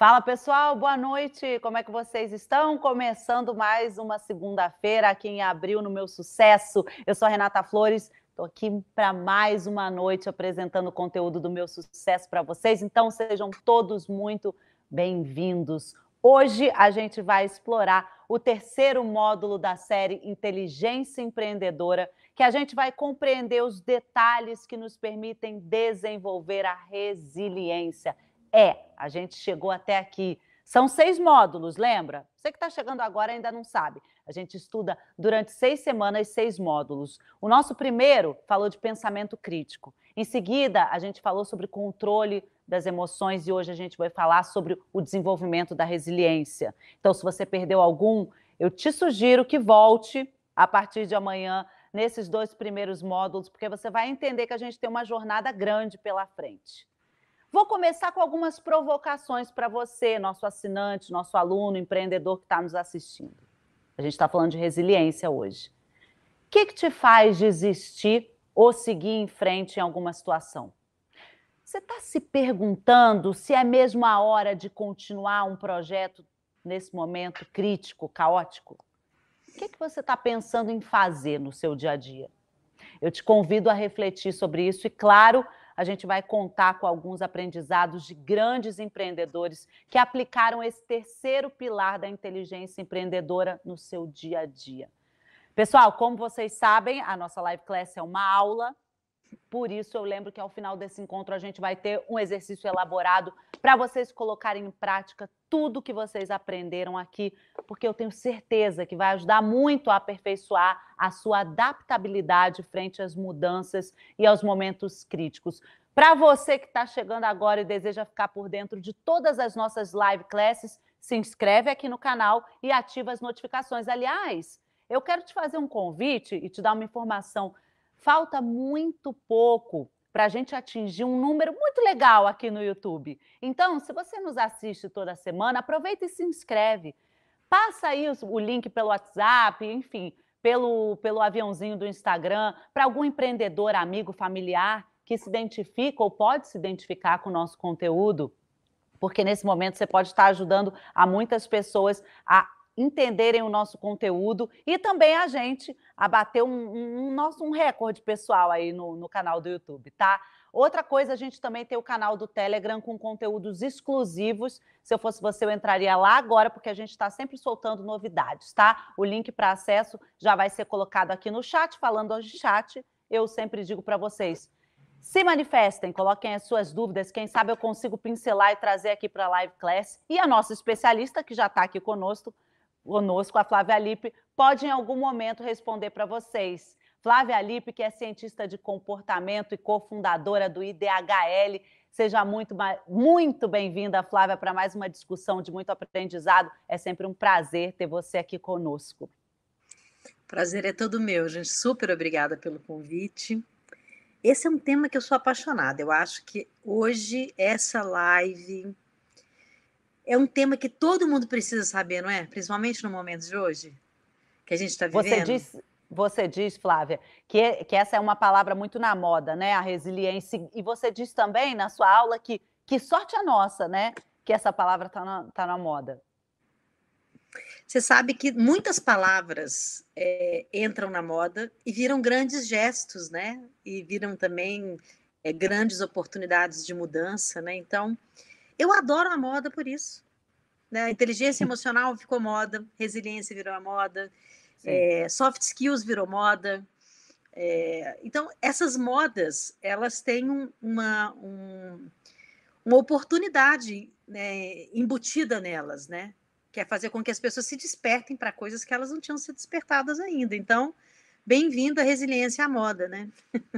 Fala pessoal, boa noite. Como é que vocês estão? Começando mais uma segunda-feira aqui em abril no meu sucesso. Eu sou a Renata Flores, estou aqui para mais uma noite apresentando o conteúdo do meu sucesso para vocês. Então sejam todos muito bem-vindos. Hoje a gente vai explorar o terceiro módulo da série Inteligência Empreendedora, que a gente vai compreender os detalhes que nos permitem desenvolver a resiliência é, a gente chegou até aqui. São seis módulos, lembra? Você que está chegando agora ainda não sabe. A gente estuda durante seis semanas seis módulos. O nosso primeiro falou de pensamento crítico. Em seguida, a gente falou sobre controle das emoções e hoje a gente vai falar sobre o desenvolvimento da resiliência. Então, se você perdeu algum, eu te sugiro que volte a partir de amanhã nesses dois primeiros módulos, porque você vai entender que a gente tem uma jornada grande pela frente. Vou começar com algumas provocações para você, nosso assinante, nosso aluno, empreendedor que está nos assistindo. A gente está falando de resiliência hoje. O que, que te faz desistir ou seguir em frente em alguma situação? Você está se perguntando se é mesmo a hora de continuar um projeto nesse momento crítico, caótico? O que, que você está pensando em fazer no seu dia a dia? Eu te convido a refletir sobre isso e, claro, a gente vai contar com alguns aprendizados de grandes empreendedores que aplicaram esse terceiro pilar da inteligência empreendedora no seu dia a dia. Pessoal, como vocês sabem, a nossa live class é uma aula por isso, eu lembro que ao final desse encontro a gente vai ter um exercício elaborado para vocês colocarem em prática tudo que vocês aprenderam aqui, porque eu tenho certeza que vai ajudar muito a aperfeiçoar a sua adaptabilidade frente às mudanças e aos momentos críticos. Para você que está chegando agora e deseja ficar por dentro de todas as nossas live classes, se inscreve aqui no canal e ativa as notificações. Aliás, eu quero te fazer um convite e te dar uma informação falta muito pouco para a gente atingir um número muito legal aqui no YouTube. Então, se você nos assiste toda semana, aproveita e se inscreve. Passa aí o link pelo WhatsApp, enfim, pelo, pelo aviãozinho do Instagram, para algum empreendedor, amigo, familiar que se identifica ou pode se identificar com o nosso conteúdo, porque nesse momento você pode estar ajudando a muitas pessoas a entenderem o nosso conteúdo e também a gente a bater um, um, um nosso um recorde pessoal aí no, no canal do YouTube, tá? Outra coisa, a gente também tem o canal do Telegram com conteúdos exclusivos. Se eu fosse você, eu entraria lá agora, porque a gente está sempre soltando novidades, tá? O link para acesso já vai ser colocado aqui no chat. Falando hoje chat, eu sempre digo para vocês, se manifestem, coloquem as suas dúvidas. Quem sabe eu consigo pincelar e trazer aqui para a live class. E a nossa especialista, que já está aqui conosco, conosco, a Flávia Lippe, pode em algum momento responder para vocês. Flávia Lippe, que é cientista de comportamento e cofundadora do IDHL. Seja muito, muito bem-vinda, Flávia, para mais uma discussão de muito aprendizado. É sempre um prazer ter você aqui conosco. Prazer é todo meu, gente. Super obrigada pelo convite. Esse é um tema que eu sou apaixonada. Eu acho que hoje essa live é um tema que todo mundo precisa saber, não é? Principalmente no momento de hoje, que a gente está vivendo. Você diz, você diz, Flávia, que, que essa é uma palavra muito na moda, né? A resiliência. E você diz também na sua aula que que sorte a nossa, né? Que essa palavra está na, tá na moda. Você sabe que muitas palavras é, entram na moda e viram grandes gestos, né? E viram também é, grandes oportunidades de mudança, né? Então, eu adoro a moda por isso. Né? Inteligência emocional ficou moda, resiliência virou a moda, é, soft skills virou moda. É, então, essas modas, elas têm um, uma, um, uma oportunidade né, embutida nelas, né? Que é fazer com que as pessoas se despertem para coisas que elas não tinham sido despertadas ainda. Então, Bem-vindo à resiliência à moda, né?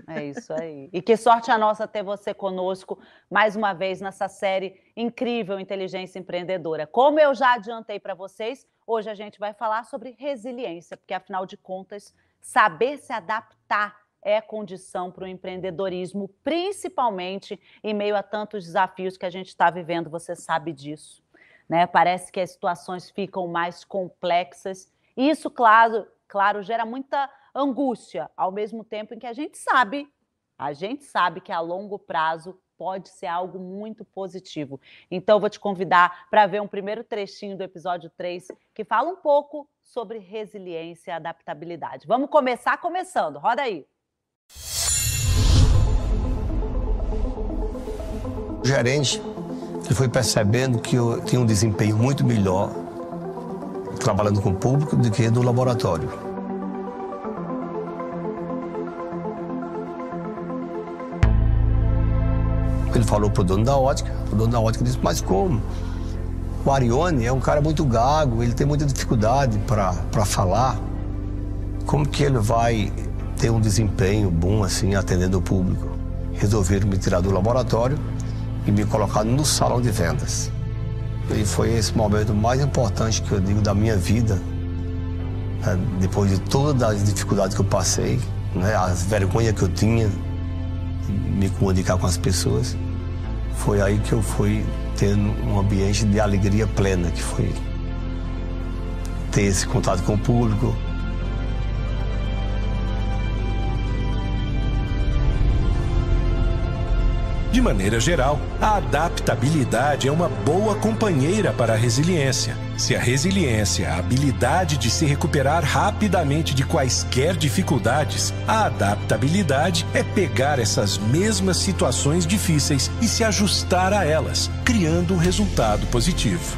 É isso aí. E que sorte a nossa ter você conosco mais uma vez nessa série incrível Inteligência Empreendedora. Como eu já adiantei para vocês, hoje a gente vai falar sobre resiliência, porque afinal de contas, saber se adaptar é condição para o empreendedorismo, principalmente em meio a tantos desafios que a gente está vivendo, você sabe disso. Né? Parece que as situações ficam mais complexas. Isso, claro, claro, gera muita angústia, ao mesmo tempo em que a gente sabe, a gente sabe que a longo prazo pode ser algo muito positivo. Então, vou te convidar para ver um primeiro trechinho do episódio 3, que fala um pouco sobre resiliência e adaptabilidade. Vamos começar começando. Roda aí. O gerente foi percebendo que eu tinha um desempenho muito melhor trabalhando com o público do que no laboratório. Ele falou pro dono da ótica, o dono da ótica disse, mas como? O Arione é um cara muito gago, ele tem muita dificuldade para falar. Como que ele vai ter um desempenho bom assim, atendendo o público? Resolveram me tirar do laboratório e me colocar no salão de vendas. E foi esse momento mais importante que eu digo da minha vida, né? depois de todas as dificuldades que eu passei, né? as vergonhas que eu tinha me comunicar com as pessoas. Foi aí que eu fui tendo um ambiente de alegria plena, que foi ter esse contato com o público, De maneira geral, a adaptabilidade é uma boa companheira para a resiliência. Se a resiliência é a habilidade de se recuperar rapidamente de quaisquer dificuldades, a adaptabilidade é pegar essas mesmas situações difíceis e se ajustar a elas, criando um resultado positivo.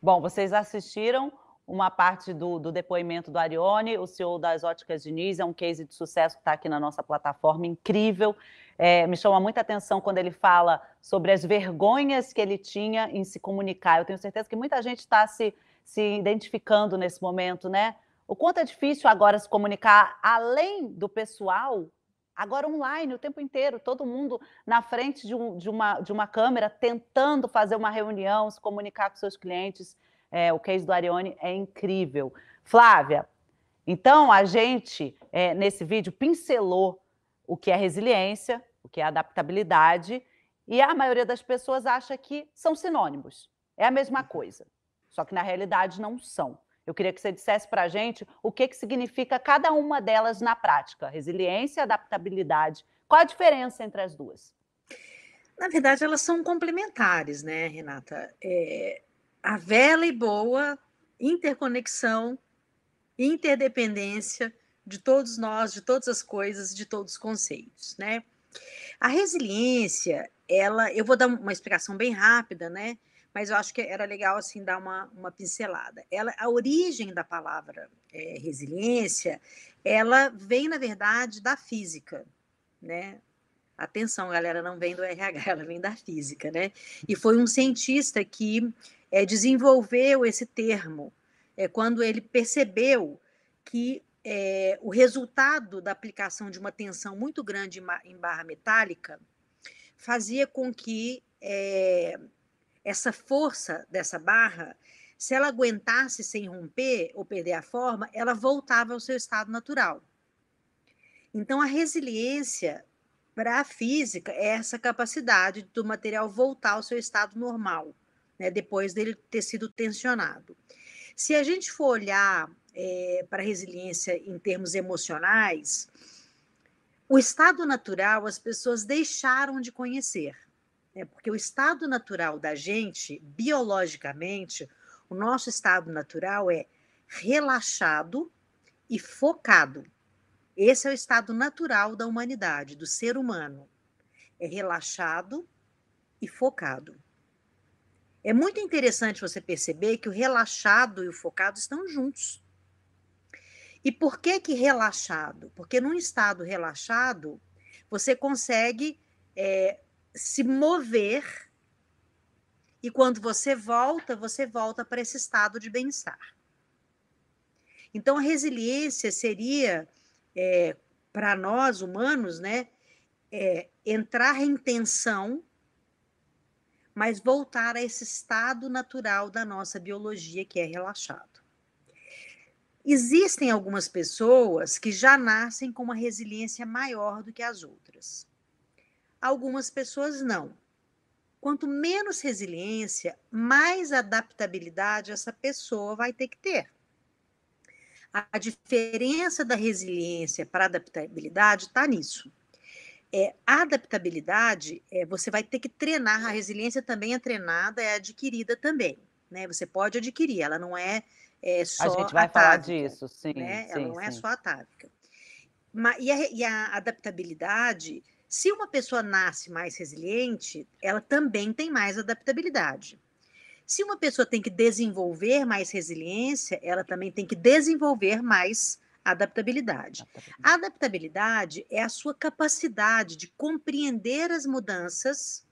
Bom, vocês assistiram uma parte do, do, depoimento do Arione, o CEO das Óticas Diniz, é um case de sucesso que está aqui na nossa plataforma, incrível. É, me chama muita atenção quando ele fala sobre as vergonhas que ele tinha em se comunicar. Eu tenho certeza que muita gente está se, se identificando nesse momento, né? O quanto é difícil agora se comunicar além do pessoal, agora online o tempo inteiro, todo mundo na frente de, um, de, uma, de uma câmera tentando fazer uma reunião, se comunicar com seus clientes. É, o case do Arione é incrível. Flávia, então a gente, é, nesse vídeo, pincelou o que é resiliência, o que é adaptabilidade, e a maioria das pessoas acha que são sinônimos. É a mesma coisa. Só que na realidade não são. Eu queria que você dissesse para a gente o que, que significa cada uma delas na prática: resiliência e adaptabilidade. Qual a diferença entre as duas? Na verdade, elas são complementares, né, Renata? É, a vela e boa interconexão, interdependência de todos nós, de todas as coisas, de todos os conceitos, né? A resiliência, ela, eu vou dar uma explicação bem rápida, né? Mas eu acho que era legal assim dar uma, uma pincelada. Ela, a origem da palavra é, resiliência, ela vem na verdade da física, né? Atenção, galera, não vem do RH, ela vem da física, né? E foi um cientista que é, desenvolveu esse termo é, quando ele percebeu que é, o resultado da aplicação de uma tensão muito grande em barra metálica fazia com que é, essa força dessa barra, se ela aguentasse sem romper ou perder a forma, ela voltava ao seu estado natural. Então, a resiliência para a física é essa capacidade do material voltar ao seu estado normal né, depois dele ter sido tensionado. Se a gente for olhar é, para a resiliência em termos emocionais, o estado natural as pessoas deixaram de conhecer, né, porque o estado natural da gente, biologicamente, o nosso estado natural é relaxado e focado. Esse é o estado natural da humanidade, do ser humano. É relaxado e focado. É muito interessante você perceber que o relaxado e o focado estão juntos. E por que que relaxado? Porque num estado relaxado, você consegue é, se mover e quando você volta, você volta para esse estado de bem-estar. Então, a resiliência seria, é, para nós humanos, né, é, entrar em tensão mas voltar a esse estado natural da nossa biologia, que é relaxado. Existem algumas pessoas que já nascem com uma resiliência maior do que as outras. Algumas pessoas não. Quanto menos resiliência, mais adaptabilidade essa pessoa vai ter que ter. A diferença da resiliência para a adaptabilidade está nisso. É, a adaptabilidade, é, você vai ter que treinar, a resiliência também é treinada, é adquirida também. Né? Você pode adquirir, ela não é, é só. A gente vai atávica, falar disso, sim. Né? sim ela não sim. é só atávica. Mas, e, a, e a adaptabilidade, se uma pessoa nasce mais resiliente, ela também tem mais adaptabilidade. Se uma pessoa tem que desenvolver mais resiliência, ela também tem que desenvolver mais adaptabilidade. A adaptabilidade é a sua capacidade de compreender as mudanças,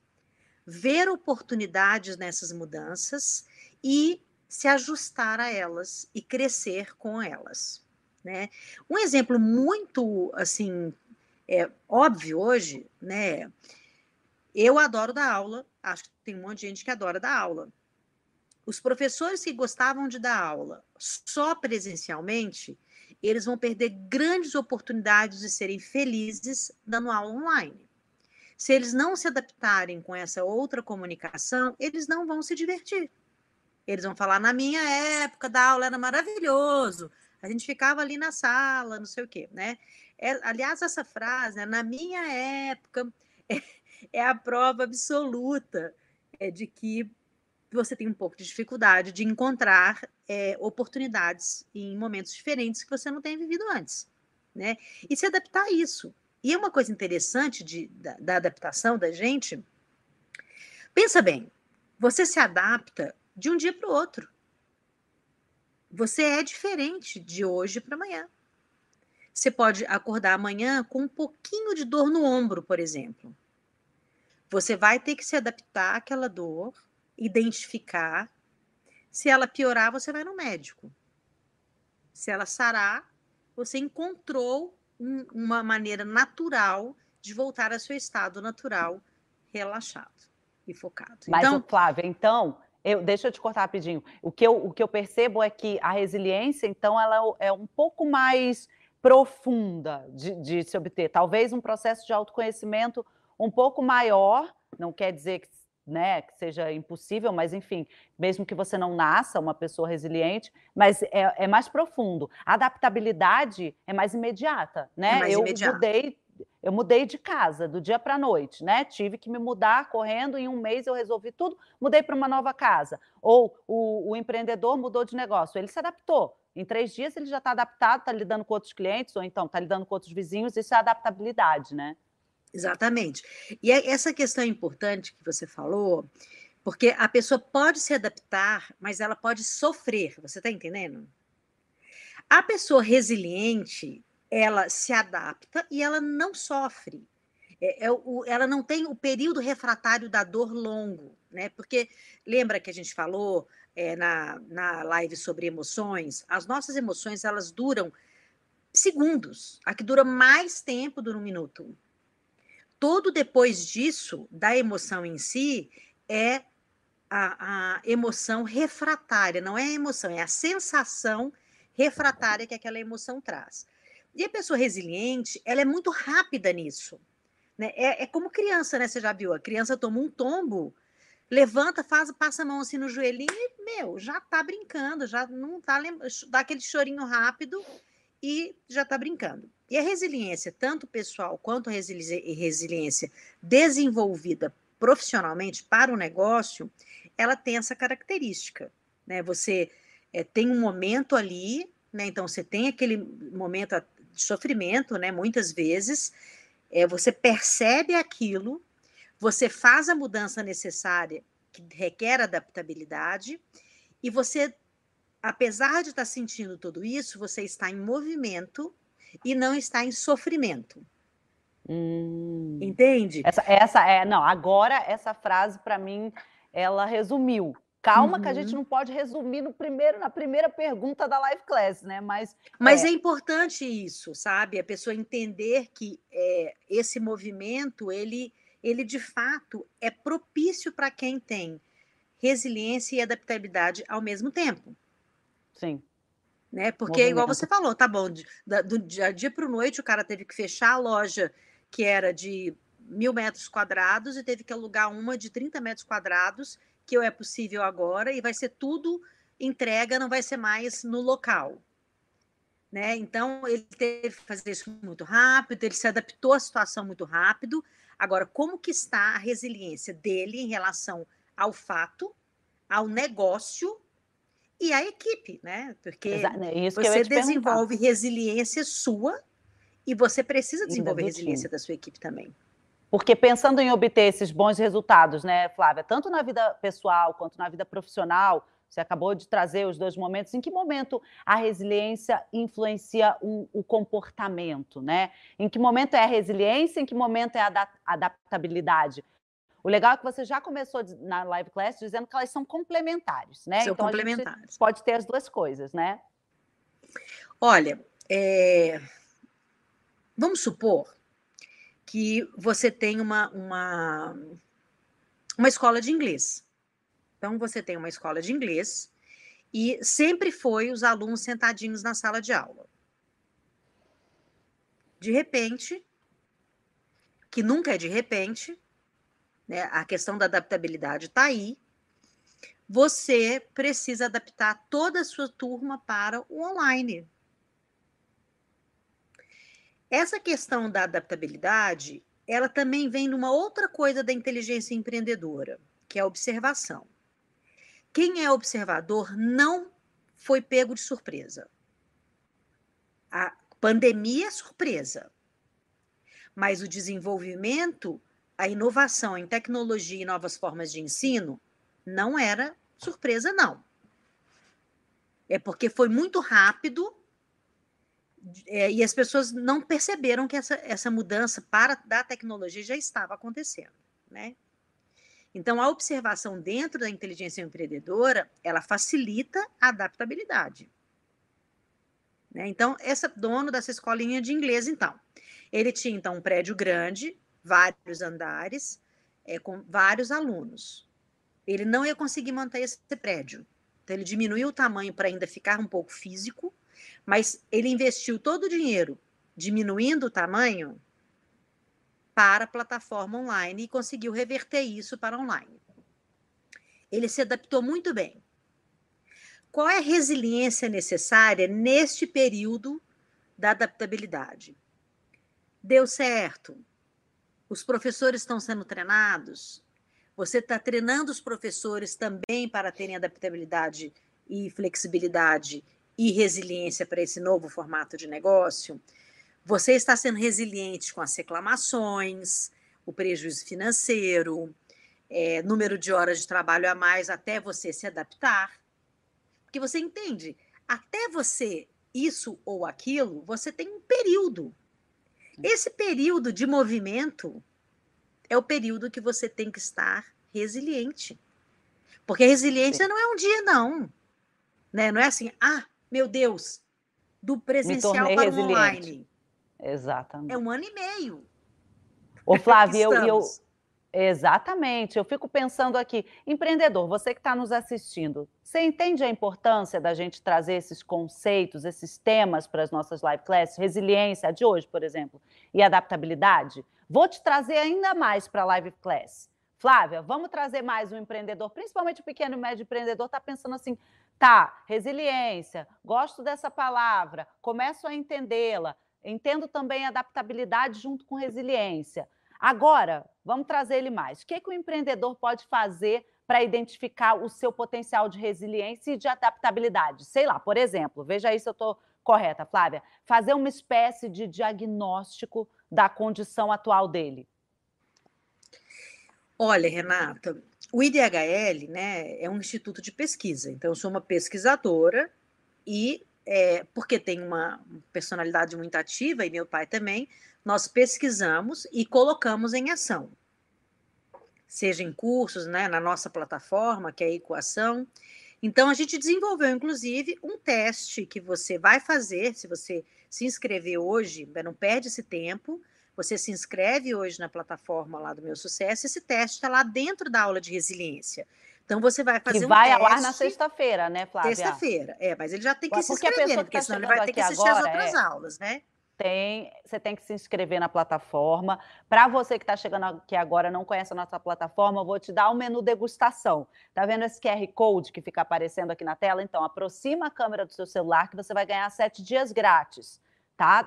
ver oportunidades nessas mudanças e se ajustar a elas e crescer com elas. Né? Um exemplo muito assim é, óbvio hoje, né? Eu adoro dar aula, acho que tem um monte de gente que adora dar aula. Os professores que gostavam de dar aula só presencialmente, eles vão perder grandes oportunidades de serem felizes dando aula online. Se eles não se adaptarem com essa outra comunicação, eles não vão se divertir. Eles vão falar: na minha época, da aula era maravilhoso, a gente ficava ali na sala, não sei o quê, né? É, aliás, essa frase, né, na minha época, é, é a prova absoluta é, de que você tem um pouco de dificuldade de encontrar é, oportunidades em momentos diferentes que você não tem vivido antes, né? E se adaptar a isso. E é uma coisa interessante de, da, da adaptação da gente. Pensa bem, você se adapta de um dia para o outro. Você é diferente de hoje para amanhã. Você pode acordar amanhã com um pouquinho de dor no ombro, por exemplo. Você vai ter que se adaptar àquela dor, identificar. Se ela piorar, você vai no médico. Se ela sarar, você encontrou um, uma maneira natural de voltar ao seu estado natural, relaxado e focado. Mas, então, Flávia, então, eu, deixa eu te cortar rapidinho. O que, eu, o que eu percebo é que a resiliência, então, ela é um pouco mais profunda de, de se obter. Talvez um processo de autoconhecimento um pouco maior, não quer dizer que, né, que seja impossível, mas enfim, mesmo que você não nasça uma pessoa resiliente, mas é, é mais profundo. A adaptabilidade é mais imediata, né? É mais eu mudei eu mudei de casa do dia para a noite, né? Tive que me mudar correndo, em um mês eu resolvi tudo, mudei para uma nova casa. Ou o, o, empreendedor mudou de negócio, ele se adaptou. Em três dias ele já está adaptado, está lidando com outros clientes, ou então está lidando com outros vizinhos, isso é adaptabilidade, né? Exatamente. E essa questão importante que você falou, porque a pessoa pode se adaptar, mas ela pode sofrer, você está entendendo? A pessoa resiliente, ela se adapta e ela não sofre. É, é o, ela não tem o período refratário da dor longo, né? Porque lembra que a gente falou é, na, na live sobre emoções? As nossas emoções elas duram segundos. A que dura mais tempo dura um minuto. Todo depois disso, da emoção em si, é a, a emoção refratária, não é a emoção, é a sensação refratária que aquela emoção traz. E a pessoa resiliente, ela é muito rápida nisso. Né? É, é, como criança, né? Você já viu? A criança toma um tombo, levanta, faz, passa a mão assim no joelhinho e, meu, já tá brincando, já não tá dá aquele chorinho rápido e já tá brincando. E a resiliência, tanto pessoal quanto a resiliência desenvolvida profissionalmente para o negócio, ela tem essa característica. Né? Você é, tem um momento ali, né? então você tem aquele momento de sofrimento, né? Muitas vezes, é, você percebe aquilo, você faz a mudança necessária que requer adaptabilidade e você, apesar de estar sentindo tudo isso, você está em movimento e não está em sofrimento. Hum. Entende? Essa, essa é, não, agora essa frase para mim ela resumiu Calma uhum. que a gente uhum. não pode resumir no primeiro, na primeira pergunta da live class, né? Mas, Mas é... é importante isso, sabe? A pessoa entender que é, esse movimento, ele, ele de fato é propício para quem tem resiliência e adaptabilidade ao mesmo tempo. Sim. Né? Porque, movimento. igual você falou, tá bom, do dia, dia para noite o cara teve que fechar a loja que era de mil metros quadrados e teve que alugar uma de 30 metros quadrados que é possível agora e vai ser tudo entrega, não vai ser mais no local. né? Então, ele teve que fazer isso muito rápido, ele se adaptou à situação muito rápido. Agora, como que está a resiliência dele em relação ao fato, ao negócio e à equipe, né? Porque é você desenvolve resiliência sua e você precisa desenvolver resiliência da sua equipe também. Porque pensando em obter esses bons resultados, né, Flávia, tanto na vida pessoal quanto na vida profissional, você acabou de trazer os dois momentos. Em que momento a resiliência influencia um, o comportamento, né? Em que momento é a resiliência, em que momento é a adaptabilidade? O legal é que você já começou na live class dizendo que elas são complementares, né? São então, complementares. pode ter as duas coisas, né? Olha, é... vamos supor que você tem uma, uma, uma escola de inglês. Então, você tem uma escola de inglês e sempre foi os alunos sentadinhos na sala de aula. De repente, que nunca é de repente, né, a questão da adaptabilidade está aí, você precisa adaptar toda a sua turma para o online. Essa questão da adaptabilidade, ela também vem numa outra coisa da inteligência empreendedora, que é a observação. Quem é observador não foi pego de surpresa. A pandemia é surpresa, mas o desenvolvimento, a inovação em tecnologia e novas formas de ensino não era surpresa, não. É porque foi muito rápido é, e as pessoas não perceberam que essa, essa mudança para da tecnologia já estava acontecendo, né? Então, a observação dentro da inteligência empreendedora, ela facilita a adaptabilidade. Né? Então, esse dono dessa escolinha de inglês, então, ele tinha então um prédio grande, vários andares, é, com vários alunos. Ele não ia conseguir manter esse prédio. Então, ele diminuiu o tamanho para ainda ficar um pouco físico, mas ele investiu todo o dinheiro diminuindo o tamanho para a plataforma online e conseguiu reverter isso para online. Ele se adaptou muito bem. Qual é a resiliência necessária neste período da adaptabilidade? Deu certo? Os professores estão sendo treinados? Você está treinando os professores também para terem adaptabilidade e flexibilidade e resiliência para esse novo formato de negócio? Você está sendo resiliente com as reclamações, o prejuízo financeiro, é, número de horas de trabalho a mais até você se adaptar. Porque você entende, até você isso ou aquilo, você tem um período. Esse período de movimento é o período que você tem que estar resiliente. Porque resiliência Sim. não é um dia, não. Né? Não é assim, ah, meu Deus, do presencial para o online. Exatamente. É um ano e meio. Ô, Flávia, eu, eu, Exatamente. Eu fico pensando aqui, empreendedor, você que está nos assistindo, você entende a importância da gente trazer esses conceitos, esses temas para as nossas live classes, resiliência de hoje, por exemplo, e adaptabilidade? Vou te trazer ainda mais para a live class. Flávia, vamos trazer mais um empreendedor, principalmente o pequeno e médio empreendedor, está pensando assim, tá, resiliência, gosto dessa palavra, começo a entendê-la, Entendo também adaptabilidade junto com resiliência. Agora, vamos trazer ele mais. O que, que o empreendedor pode fazer para identificar o seu potencial de resiliência e de adaptabilidade? Sei lá, por exemplo, veja aí se eu estou correta, Flávia, fazer uma espécie de diagnóstico da condição atual dele. Olha, Renata, o IDHL né, é um instituto de pesquisa, então eu sou uma pesquisadora e é, porque tem uma personalidade muito ativa, e meu pai também, nós pesquisamos e colocamos em ação. Seja em cursos, né, na nossa plataforma, que é a Equação. Então, a gente desenvolveu, inclusive, um teste que você vai fazer, se você se inscrever hoje, não perde esse tempo, você se inscreve hoje na plataforma lá do Meu Sucesso, esse teste está lá dentro da aula de resiliência. Então você vai fazer que um vai teste. ao ar na sexta-feira, né, Flávia? Sexta-feira, é, mas ele já tem que porque se inscrever, porque senão ele vai ter que assistir agora, as outras é... aulas, né? Tem, você tem que se inscrever na plataforma. Para você que está chegando aqui agora não conhece a nossa plataforma, eu vou te dar um menu degustação. Tá vendo esse QR Code que fica aparecendo aqui na tela? Então, aproxima a câmera do seu celular que você vai ganhar sete dias grátis. Tá?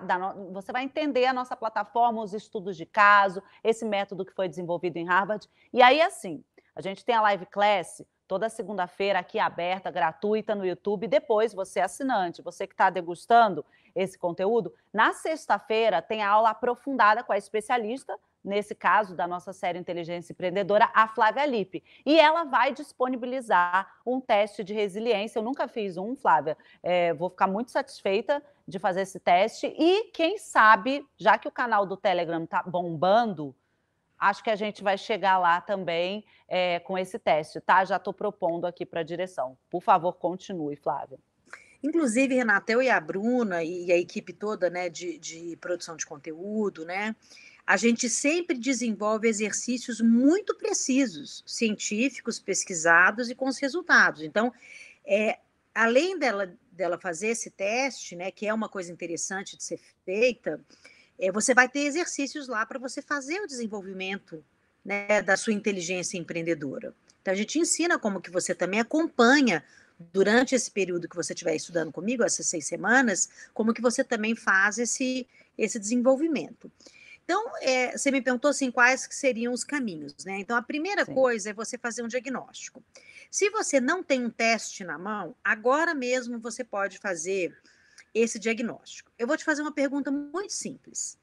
Você vai entender a nossa plataforma, os estudos de caso, esse método que foi desenvolvido em Harvard. E aí, assim, a gente tem a live class toda segunda-feira aqui aberta, gratuita no YouTube. Depois, você é assinante, você que está degustando esse conteúdo, na sexta-feira tem a aula aprofundada com a especialista, nesse caso da nossa série Inteligência Empreendedora, a Flávia Lippe. E ela vai disponibilizar um teste de resiliência. Eu nunca fiz um, Flávia. É, vou ficar muito satisfeita de fazer esse teste. E quem sabe, já que o canal do Telegram está bombando, acho que a gente vai chegar lá também é, com esse teste, tá? Já estou propondo aqui para a direção. Por favor, continue, Flávia. Inclusive, Renata, eu e a Bruna e a equipe toda né, de, de produção de conteúdo, né? A gente sempre desenvolve exercícios muito precisos, científicos, pesquisados e com os resultados. Então, é, além dela, dela fazer esse teste, né, que é uma coisa interessante de ser feita, é, você vai ter exercícios lá para você fazer o desenvolvimento né, da sua inteligência empreendedora. Então, a gente ensina como que você também acompanha durante esse período que você estiver estudando comigo, essas seis semanas, como que você também faz esse, esse desenvolvimento. Então, é, você me perguntou assim, quais que seriam os caminhos, né? Então, a primeira Sim. coisa é você fazer um diagnóstico. Se você não tem um teste na mão, agora mesmo você pode fazer esse diagnóstico. Eu vou te fazer uma pergunta muito simples.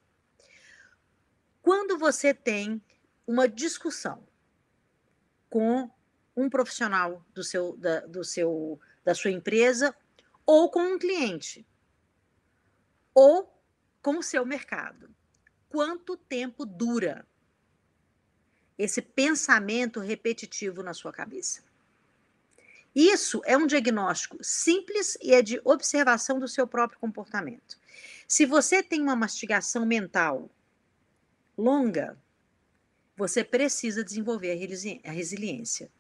Quando você tem uma discussão com um profissional do seu, da, do seu, da sua empresa ou com um cliente ou com o seu mercado, quanto tempo dura esse pensamento repetitivo na sua cabeça? Isso é um diagnóstico simples e é de observação do seu próprio comportamento. Se você tem uma mastigação mental longa, você precisa desenvolver a resiliência.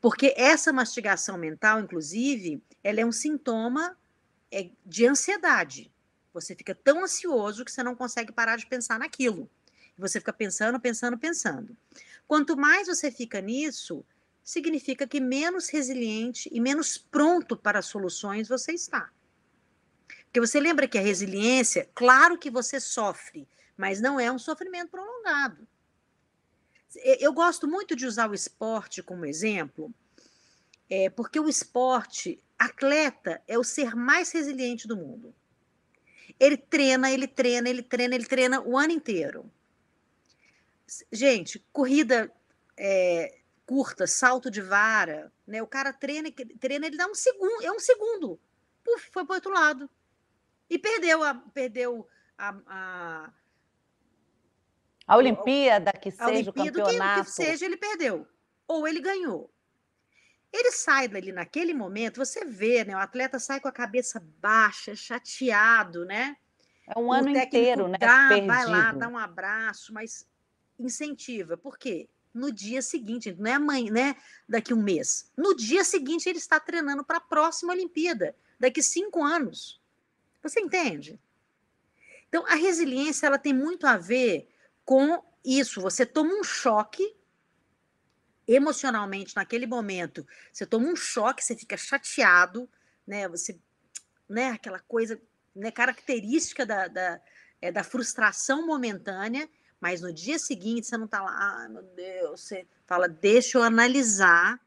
Porque essa mastigação mental, inclusive, ela é um sintoma é, de ansiedade. Você fica tão ansioso que você não consegue parar de pensar naquilo. Você fica pensando, pensando, pensando. Quanto mais você fica nisso, significa que menos resiliente e menos pronto para soluções você está. Porque você lembra que a resiliência, claro que você sofre, mas não é um sofrimento prolongado. Eu gosto muito de usar o esporte como exemplo, é, porque o esporte, atleta, é o ser mais resiliente do mundo. Ele treina, ele treina, ele treina, ele treina o ano inteiro. Gente, corrida é, curta, salto de vara, né? O cara treina, treina, ele dá um segundo, é um segundo. Puf, foi para outro lado. E perdeu a, perdeu a, a, a Olimpíada, que seja Olimpíada, o campeonato. Que, que seja, ele perdeu. Ou ele ganhou. Ele sai dali naquele momento, você vê, né? O atleta sai com a cabeça baixa, chateado, né? É um o ano inteiro, né? Dá, vai lá, dá um abraço, mas incentiva. Por quê? no dia seguinte, não é amanhã, né? Daqui um mês. No dia seguinte, ele está treinando para a próxima Olimpíada, daqui cinco anos. Você entende? Então, a resiliência ela tem muito a ver com isso. Você toma um choque emocionalmente naquele momento. Você toma um choque, você fica chateado, né? Você, né? Aquela coisa, né? Característica da, da, é, da frustração momentânea mas no dia seguinte você não está lá, ah, meu Deus, você fala, deixa eu analisar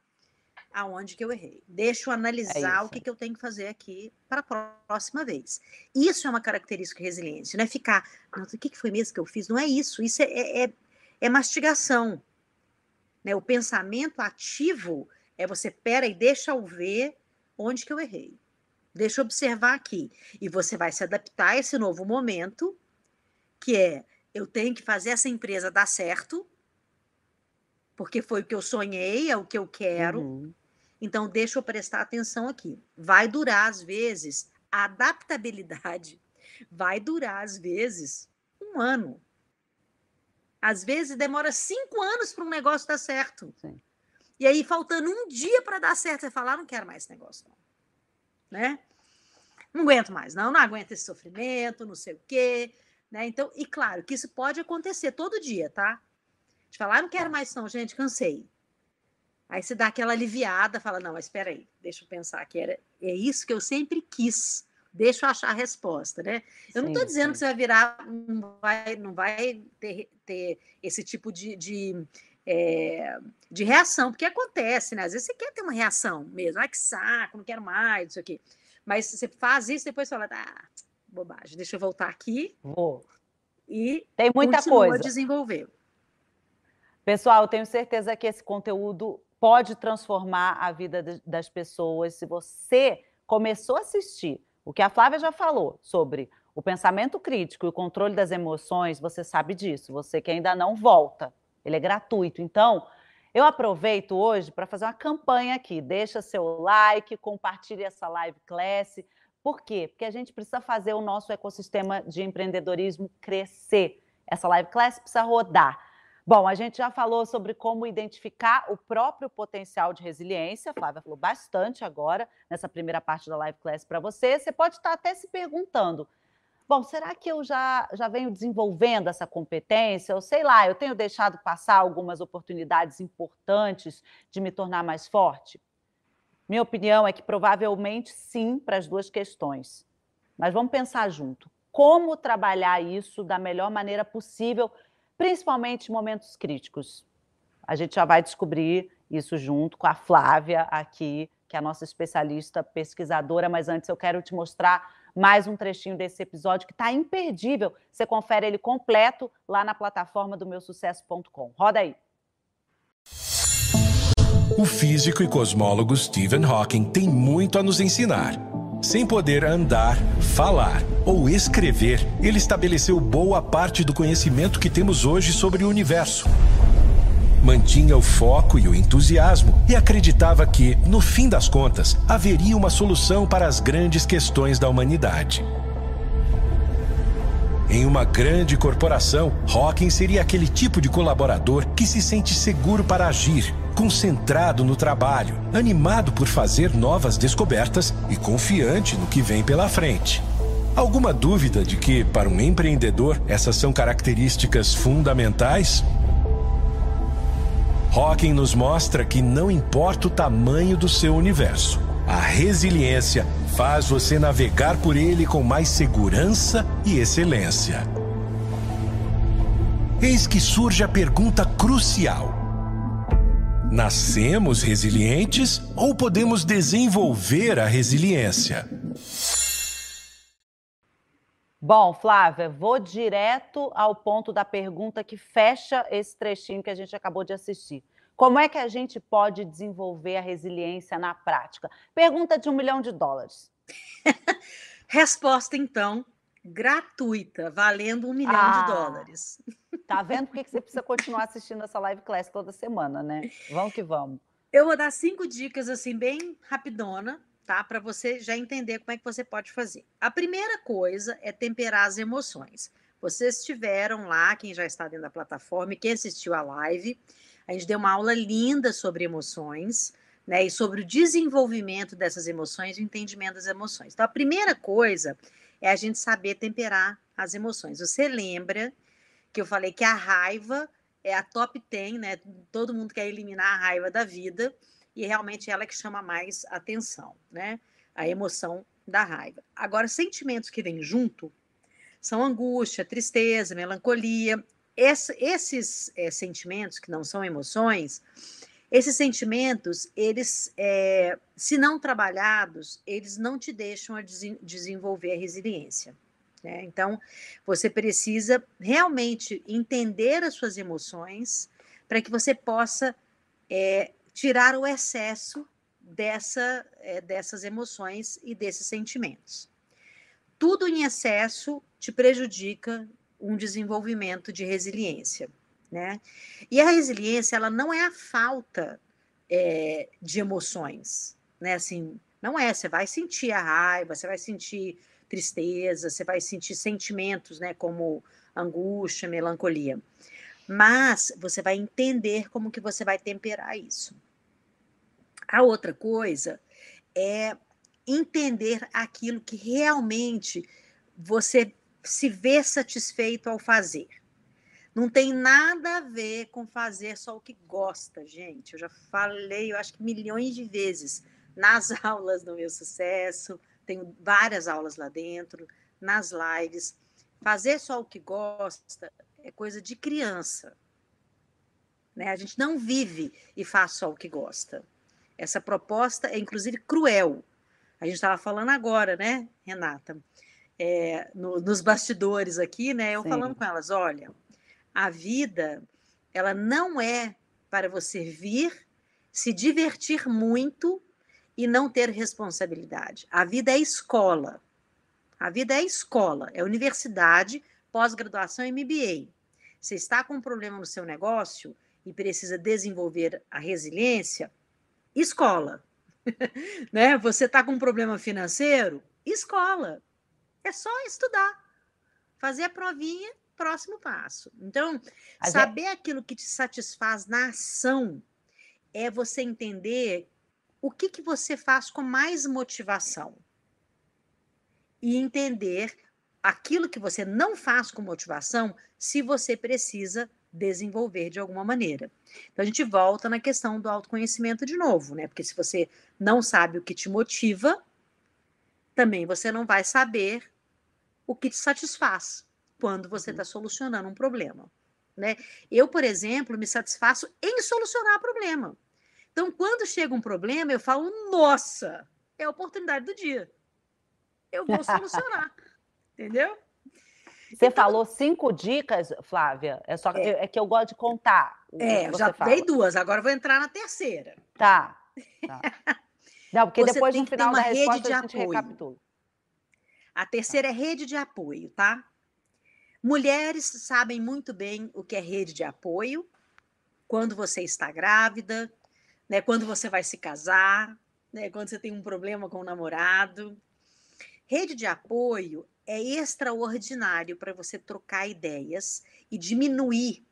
aonde que eu errei. Deixa eu é analisar é o que, que eu tenho que fazer aqui para a próxima vez. Isso é uma característica de resiliência, não é ficar, o que, que foi mesmo que eu fiz? Não é isso, isso é, é, é, é mastigação. Né? O pensamento ativo é você, pera e deixa eu ver onde que eu errei. Deixa eu observar aqui. E você vai se adaptar a esse novo momento, que é eu tenho que fazer essa empresa dar certo, porque foi o que eu sonhei, é o que eu quero. Uhum. Então, deixa eu prestar atenção aqui. Vai durar, às vezes, a adaptabilidade vai durar, às vezes, um ano. Às vezes, demora cinco anos para um negócio dar certo. Sim. E aí, faltando um dia para dar certo, você fala, ah, não quero mais esse negócio, não. Né? não aguento mais, não, não aguento esse sofrimento, não sei o quê, né? Então, e claro que isso pode acontecer todo dia, tá? De falar, ah, não quero mais não, gente, cansei. Aí você dá aquela aliviada, fala, não, mas espera aí, deixa eu pensar que era, é isso que eu sempre quis, deixa eu achar a resposta, né? Eu sim, não estou dizendo sim. que você vai virar, não vai, não vai ter, ter esse tipo de, de, é, de reação, porque acontece, né? Às vezes você quer ter uma reação mesmo, ai que saco, não quero mais, isso aqui. Mas você faz isso, depois fala, ah, bobagem, deixa eu voltar aqui. Vou. E tem muita coisa. desenvolver. Pessoal, eu tenho certeza que esse conteúdo pode transformar a vida das pessoas. Se você começou a assistir o que a Flávia já falou sobre o pensamento crítico e o controle das emoções, você sabe disso. Você que ainda não volta, ele é gratuito. Então, eu aproveito hoje para fazer uma campanha aqui. Deixa seu like, compartilhe essa live class. Por quê? Porque a gente precisa fazer o nosso ecossistema de empreendedorismo crescer. Essa live class precisa rodar. Bom, a gente já falou sobre como identificar o próprio potencial de resiliência. A Flávia falou bastante agora nessa primeira parte da live class para você. Você pode estar até se perguntando: bom, será que eu já, já venho desenvolvendo essa competência? Ou sei lá, eu tenho deixado passar algumas oportunidades importantes de me tornar mais forte? Minha opinião é que provavelmente sim para as duas questões. Mas vamos pensar junto. Como trabalhar isso da melhor maneira possível principalmente em momentos críticos. A gente já vai descobrir isso junto com a Flávia aqui, que é a nossa especialista pesquisadora, mas antes eu quero te mostrar mais um trechinho desse episódio que está imperdível. Você confere ele completo lá na plataforma do meusucesso.com. Roda aí. O físico e cosmólogo Stephen Hawking tem muito a nos ensinar. Sem poder andar, falar ou escrever, ele estabeleceu boa parte do conhecimento que temos hoje sobre o universo. Mantinha o foco e o entusiasmo e acreditava que, no fim das contas, haveria uma solução para as grandes questões da humanidade. Em uma grande corporação, Hawking seria aquele tipo de colaborador que se sente seguro para agir concentrado no trabalho, animado por fazer novas descobertas e confiante no que vem pela frente. Alguma dúvida de que, para um empreendedor, essas são características fundamentais? Hawking nos mostra que não importa o tamanho do seu universo, a resiliência faz você navegar por ele com mais segurança e excelência. Eis que surge a pergunta crucial Nascemos resilientes ou podemos desenvolver a resiliência? Bom, Flávia, vou direto ao ponto da pergunta que fecha esse trechinho que a gente acabou de assistir. Como é que a gente pode desenvolver a resiliência na prática? Pergunta de um milhão de dólares. Resposta, então, gratuita, valendo um milhão ah, de dólares. Tá vendo por que você precisa continuar assistindo essa live class toda semana, né? Vamos que vamos. Eu vou dar cinco dicas, assim, bem rapidona, tá? Para você já entender como é que você pode fazer. A primeira coisa é temperar as emoções. Vocês estiveram lá, quem já está dentro da plataforma e quem assistiu a live, a gente deu uma aula linda sobre emoções, né? E sobre o desenvolvimento dessas emoções e o entendimento das emoções. Então, a primeira coisa é a gente saber temperar as emoções. Você lembra que eu falei que a raiva é a top 10, né? Todo mundo quer eliminar a raiva da vida e realmente ela é que chama mais atenção, né? A emoção da raiva. Agora, sentimentos que vêm junto são angústia, tristeza, melancolia. Esse, esses é, sentimentos que não são emoções, esses sentimentos, eles, é, se não trabalhados, eles não te deixam a desenvolver a resiliência. Né? Então, você precisa realmente entender as suas emoções para que você possa é, tirar o excesso dessa, é, dessas emoções e desses sentimentos. Tudo em excesso te prejudica um desenvolvimento de resiliência né? E a resiliência, ela não é a falta é, de emoções, né? Assim, não é, você vai sentir a raiva, você vai sentir tristeza, você vai sentir sentimentos, né, como angústia, melancolia. Mas você vai entender como que você vai temperar isso. A outra coisa é entender aquilo que realmente você se vê satisfeito ao fazer. Não tem nada a ver com fazer só o que gosta, gente. Eu já falei, eu acho que milhões de vezes nas aulas do meu sucesso, tenho várias aulas lá dentro, nas lives. Fazer só o que gosta é coisa de criança. Né? A gente não vive e faz só o que gosta. Essa proposta é, inclusive, cruel. A gente estava falando agora, né, Renata? É, no, nos bastidores aqui, né? Eu Sim. falando com elas: olha, a vida, ela não é para você vir, se divertir muito e não ter responsabilidade. A vida é escola. A vida é escola, é universidade, pós-graduação e MBA. Você está com um problema no seu negócio e precisa desenvolver a resiliência, escola. né? Você está com um problema financeiro, escola. É só estudar, fazer a provinha próximo passo. Então, a saber gente... aquilo que te satisfaz na ação é você entender o que, que você faz com mais motivação. E entender aquilo que você não faz com motivação, se você precisa desenvolver de alguma maneira. Então a gente volta na questão do autoconhecimento de novo, né? Porque se você não sabe o que te motiva, também você não vai saber o que te satisfaz quando você está uhum. solucionando um problema. Né? Eu, por exemplo, me satisfaço em solucionar problema. Então, quando chega um problema, eu falo, nossa, é a oportunidade do dia. Eu vou solucionar. entendeu? Você então, falou cinco dicas, Flávia. É só é, é que eu gosto de contar. É, já fala. dei duas, agora vou entrar na terceira. Tá. tá. Não, porque você depois no final da resposta a gente apoio. recapitula. A terceira é rede de apoio, tá? Mulheres sabem muito bem o que é rede de apoio, quando você está grávida, né, quando você vai se casar, né, quando você tem um problema com o namorado. Rede de apoio é extraordinário para você trocar ideias e diminuir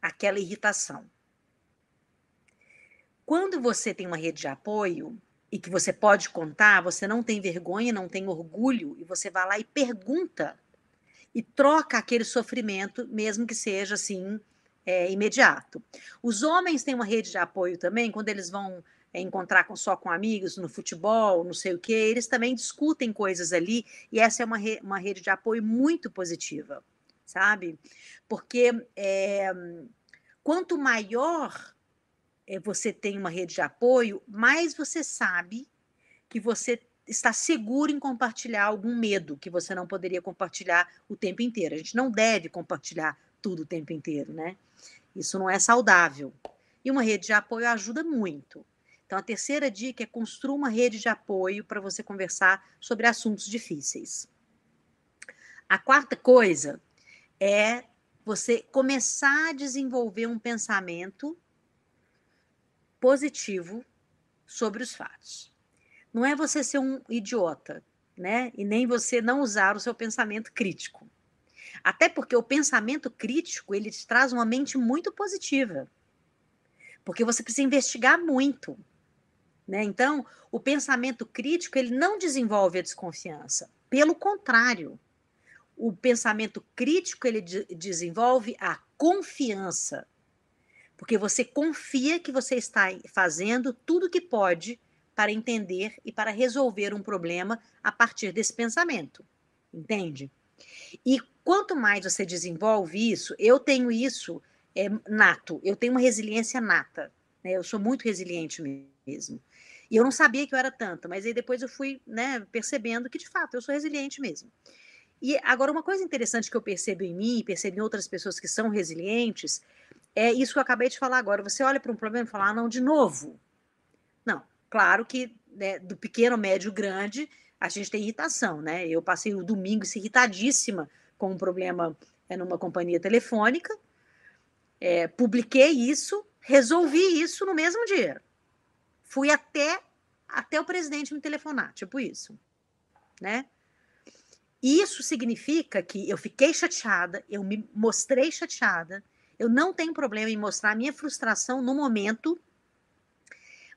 aquela irritação. Quando você tem uma rede de apoio e que você pode contar, você não tem vergonha, não tem orgulho, e você vai lá e pergunta e troca aquele sofrimento, mesmo que seja assim é, imediato. Os homens têm uma rede de apoio também, quando eles vão é, encontrar com, só com amigos no futebol, não sei o quê, eles também discutem coisas ali, e essa é uma, re, uma rede de apoio muito positiva, sabe? Porque é, quanto maior você tem uma rede de apoio, mais você sabe que você está seguro em compartilhar algum medo que você não poderia compartilhar o tempo inteiro. A gente não deve compartilhar tudo o tempo inteiro, né? Isso não é saudável. E uma rede de apoio ajuda muito. Então, a terceira dica é construir uma rede de apoio para você conversar sobre assuntos difíceis. A quarta coisa é você começar a desenvolver um pensamento positivo sobre os fatos não é você ser um idiota, né? E nem você não usar o seu pensamento crítico. Até porque o pensamento crítico, ele te traz uma mente muito positiva. Porque você precisa investigar muito, né? Então, o pensamento crítico, ele não desenvolve a desconfiança. Pelo contrário, o pensamento crítico, ele de desenvolve a confiança. Porque você confia que você está fazendo tudo que pode para entender e para resolver um problema a partir desse pensamento. Entende? E quanto mais você desenvolve isso, eu tenho isso é, nato, eu tenho uma resiliência nata. Né? Eu sou muito resiliente mesmo. E eu não sabia que eu era tanto, mas aí depois eu fui né, percebendo que, de fato, eu sou resiliente mesmo. E agora, uma coisa interessante que eu percebo em mim, percebo em outras pessoas que são resilientes, é isso que eu acabei de falar agora. Você olha para um problema e fala, ah, não, de novo. Não, Claro que né, do pequeno, médio, grande, a gente tem irritação, né? Eu passei o domingo irritadíssima com um problema é, numa companhia telefônica, é, publiquei isso, resolvi isso no mesmo dia. Fui até até o presidente me telefonar, tipo isso, né? Isso significa que eu fiquei chateada, eu me mostrei chateada, eu não tenho problema em mostrar a minha frustração no momento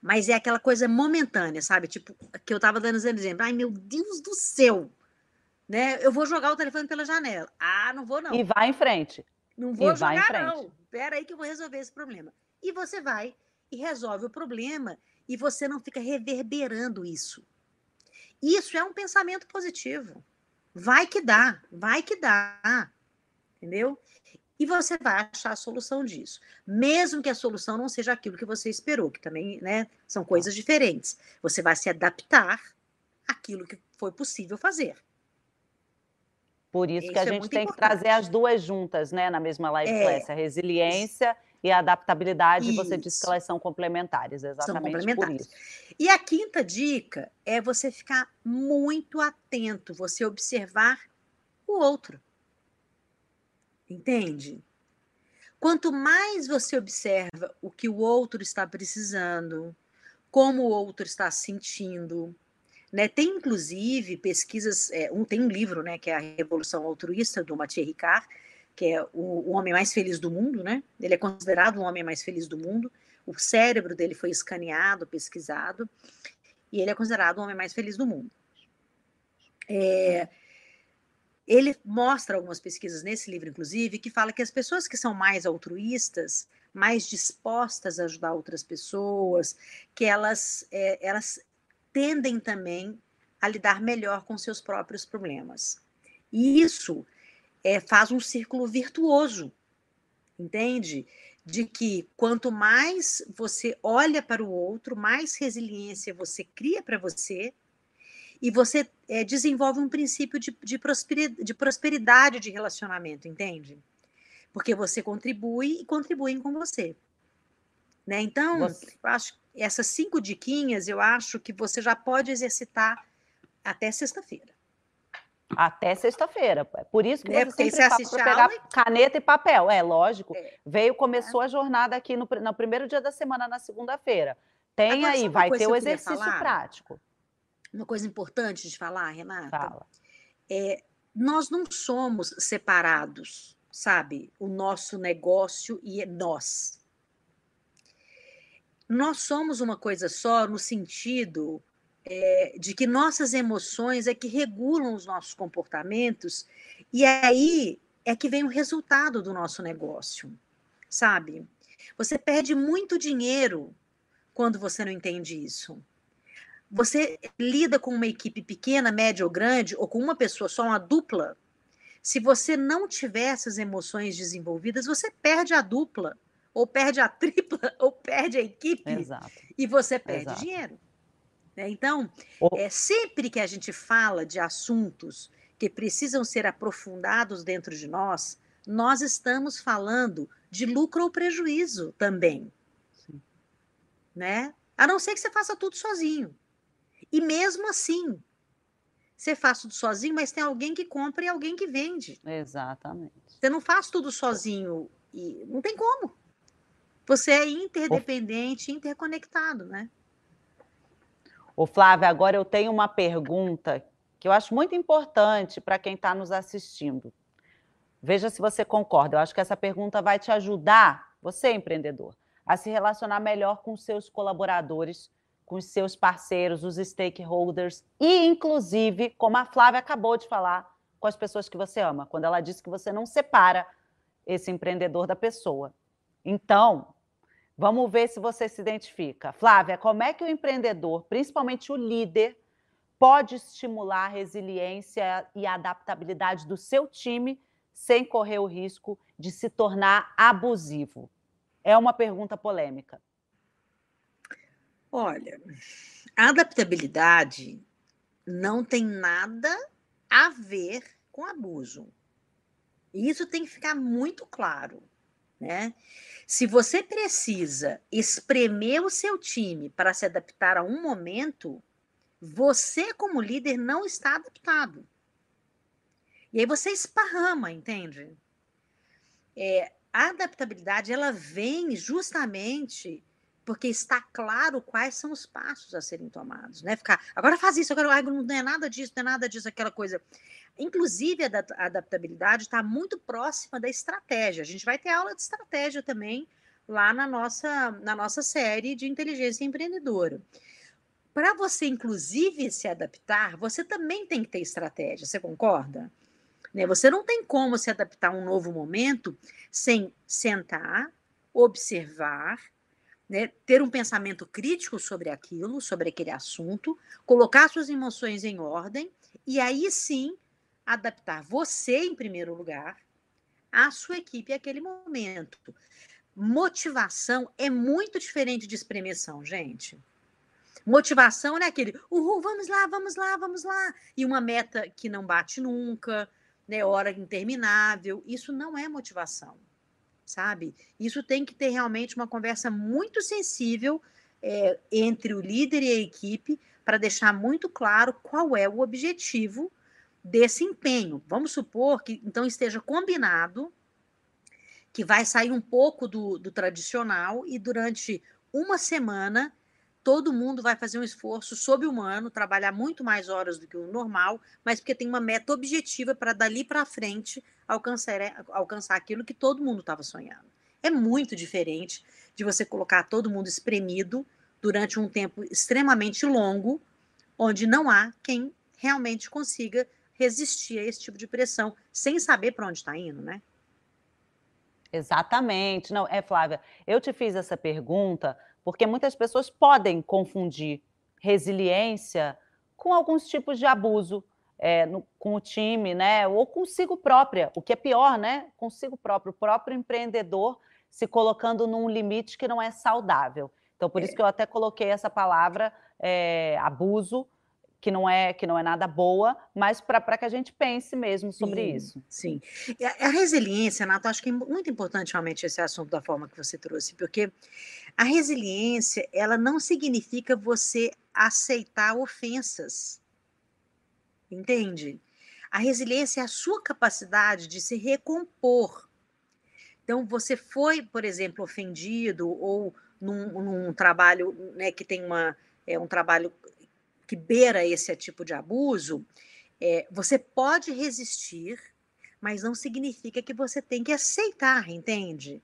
mas é aquela coisa momentânea, sabe? Tipo, que eu estava dando exemplo. Ai, meu Deus do céu! Né? Eu vou jogar o telefone pela janela. Ah, não vou não. E vai em frente. Não vou e jogar não. Espera aí que eu vou resolver esse problema. E você vai e resolve o problema e você não fica reverberando isso. Isso é um pensamento positivo. Vai que dá, vai que dá. Entendeu? e você vai achar a solução disso. Mesmo que a solução não seja aquilo que você esperou, que também né, são coisas diferentes. Você vai se adaptar àquilo que foi possível fazer. Por isso, isso que a é gente tem importante. que trazer as duas juntas, né, na mesma live é, class, a resiliência isso. E a adaptabilidade, isso. você disse que elas são complementares, exatamente são complementares. por isso. E a quinta dica é você ficar muito atento, você observar o outro. Entende? Quanto mais você observa o que o outro está precisando, como o outro está sentindo, né? Tem inclusive pesquisas, é, um, tem um livro, né, que é a Revolução Altruísta do Mathieu Ricard, que é o, o, homem mais feliz do mundo, né? Ele é considerado o homem mais feliz do mundo. O cérebro dele foi escaneado, pesquisado, e ele é considerado o homem mais feliz do mundo. É, ele mostra algumas pesquisas nesse livro, inclusive, que fala que as pessoas que são mais altruístas, mais dispostas a ajudar outras pessoas, que elas, é, elas tendem também a lidar melhor com seus próprios problemas. E isso é, faz um círculo virtuoso, entende? De que quanto mais você olha para o outro, mais resiliência você cria para você, e você é, desenvolve um princípio de, de, prosperidade, de prosperidade de relacionamento, entende? Porque você contribui e contribuem com você. Né? Então, você... eu acho essas cinco diquinhas, eu acho que você já pode exercitar até sexta-feira. Até sexta-feira. É por isso que é, você sempre fala para pegar e... caneta e papel. É, lógico. É. Veio, começou é. a jornada aqui no, no primeiro dia da semana, na segunda-feira. Tem Agora, aí, vai ter o exercício prático. Uma coisa importante de falar, Renata. Fala. É, nós não somos separados, sabe? O nosso negócio e nós. Nós somos uma coisa só no sentido é, de que nossas emoções é que regulam os nossos comportamentos, e aí é que vem o resultado do nosso negócio, sabe? Você perde muito dinheiro quando você não entende isso. Você lida com uma equipe pequena, média ou grande, ou com uma pessoa só, uma dupla. Se você não tiver essas emoções desenvolvidas, você perde a dupla, ou perde a tripla, ou perde a equipe. Exato. E você perde Exato. dinheiro. Né? Então, oh. é, sempre que a gente fala de assuntos que precisam ser aprofundados dentro de nós, nós estamos falando de lucro ou prejuízo também. Sim. Né? A não ser que você faça tudo sozinho. E mesmo assim, você faz tudo sozinho, mas tem alguém que compra e alguém que vende. Exatamente. Você não faz tudo sozinho e não tem como. Você é interdependente, interconectado, né? Ô Flávia, agora eu tenho uma pergunta que eu acho muito importante para quem está nos assistindo. Veja se você concorda. Eu acho que essa pergunta vai te ajudar, você empreendedor, a se relacionar melhor com seus colaboradores com seus parceiros, os stakeholders e, inclusive, como a Flávia acabou de falar, com as pessoas que você ama, quando ela disse que você não separa esse empreendedor da pessoa. Então, vamos ver se você se identifica. Flávia, como é que o empreendedor, principalmente o líder, pode estimular a resiliência e a adaptabilidade do seu time sem correr o risco de se tornar abusivo? É uma pergunta polêmica. Olha, a adaptabilidade não tem nada a ver com abuso. Isso tem que ficar muito claro, né? Se você precisa espremer o seu time para se adaptar a um momento, você como líder não está adaptado. E aí você esparrama, entende? É, a adaptabilidade ela vem justamente porque está claro quais são os passos a serem tomados, né? Ficar, agora faz isso, agora não é nada disso, não é nada disso, aquela coisa. Inclusive, a adaptabilidade está muito próxima da estratégia. A gente vai ter aula de estratégia também lá na nossa, na nossa série de inteligência empreendedora. Para você, inclusive, se adaptar, você também tem que ter estratégia, você concorda? Né? Você não tem como se adaptar a um novo momento sem sentar, observar, né, ter um pensamento crítico sobre aquilo, sobre aquele assunto, colocar suas emoções em ordem e aí sim adaptar você em primeiro lugar, a sua equipe àquele momento. Motivação é muito diferente de expressão, gente. Motivação é aquele, uhul, vamos lá, vamos lá, vamos lá. E uma meta que não bate nunca, né, hora interminável. Isso não é motivação sabe? Isso tem que ter realmente uma conversa muito sensível é, entre o líder e a equipe para deixar muito claro qual é o objetivo desse empenho. Vamos supor que então esteja combinado que vai sair um pouco do, do tradicional e durante uma semana todo mundo vai fazer um esforço sobre-humano, trabalhar muito mais horas do que o normal, mas porque tem uma meta objetiva para dali para frente alcançar, alcançar aquilo que todo mundo estava sonhando. É muito diferente de você colocar todo mundo espremido durante um tempo extremamente longo, onde não há quem realmente consiga resistir a esse tipo de pressão, sem saber para onde está indo, né? Exatamente. Não, é, Flávia, eu te fiz essa pergunta porque muitas pessoas podem confundir resiliência com alguns tipos de abuso é, no, com o time, né? Ou consigo própria, o que é pior, né? Consigo próprio, o próprio empreendedor se colocando num limite que não é saudável. Então, por é. isso que eu até coloquei essa palavra é, abuso, que não é que não é nada boa, mas para que a gente pense mesmo sobre sim, isso. Sim. A, a resiliência, Nato, acho que é muito importante realmente esse assunto da forma que você trouxe, porque a resiliência, ela não significa você aceitar ofensas. Entende? A resiliência é a sua capacidade de se recompor. Então, você foi, por exemplo, ofendido ou num, num trabalho né, que tem uma, é um trabalho que beira esse tipo de abuso, é, você pode resistir, mas não significa que você tem que aceitar, entende?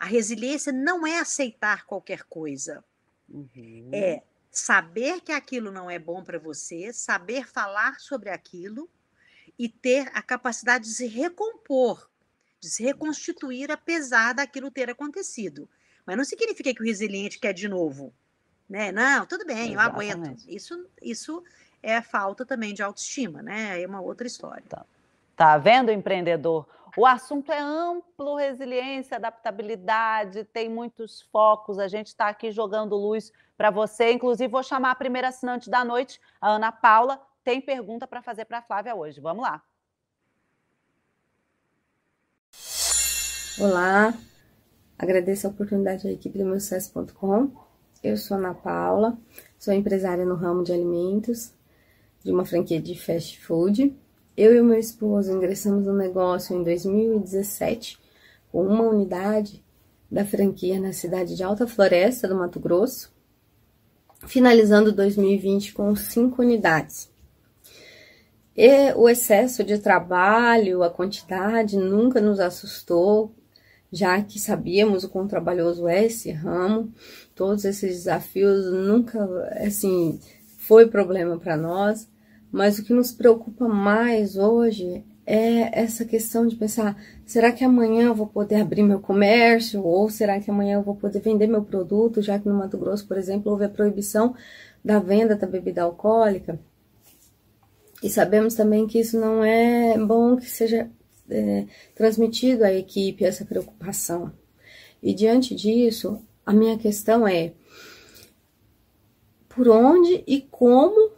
A resiliência não é aceitar qualquer coisa. Uhum. É saber que aquilo não é bom para você, saber falar sobre aquilo e ter a capacidade de se recompor, de se reconstituir apesar daquilo ter acontecido. Mas não significa que o resiliente quer de novo né? Não, tudo bem, Exatamente. eu aguento. Isso, isso é falta também de autoestima, né? É uma outra história. Tá, tá vendo, empreendedor? O assunto é amplo, resiliência, adaptabilidade, tem muitos focos. A gente está aqui jogando luz para você. Inclusive, vou chamar a primeira assinante da noite, a Ana Paula. Tem pergunta para fazer para a Flávia hoje. Vamos lá. Olá, agradeço a oportunidade da equipe do meu sucesso.com eu sou Ana Paula, sou empresária no ramo de alimentos de uma franquia de fast food. Eu e o meu esposo ingressamos no negócio em 2017 com uma unidade da franquia na cidade de Alta Floresta, do Mato Grosso, finalizando 2020 com cinco unidades. E o excesso de trabalho, a quantidade nunca nos assustou, já que sabíamos o quão trabalhoso é esse ramo, todos esses desafios nunca, assim, foi problema para nós, mas o que nos preocupa mais hoje é essa questão de pensar: será que amanhã eu vou poder abrir meu comércio? Ou será que amanhã eu vou poder vender meu produto? Já que no Mato Grosso, por exemplo, houve a proibição da venda da bebida alcoólica. E sabemos também que isso não é bom que seja é, transmitido à equipe essa preocupação. E diante disso, a minha questão é por onde e como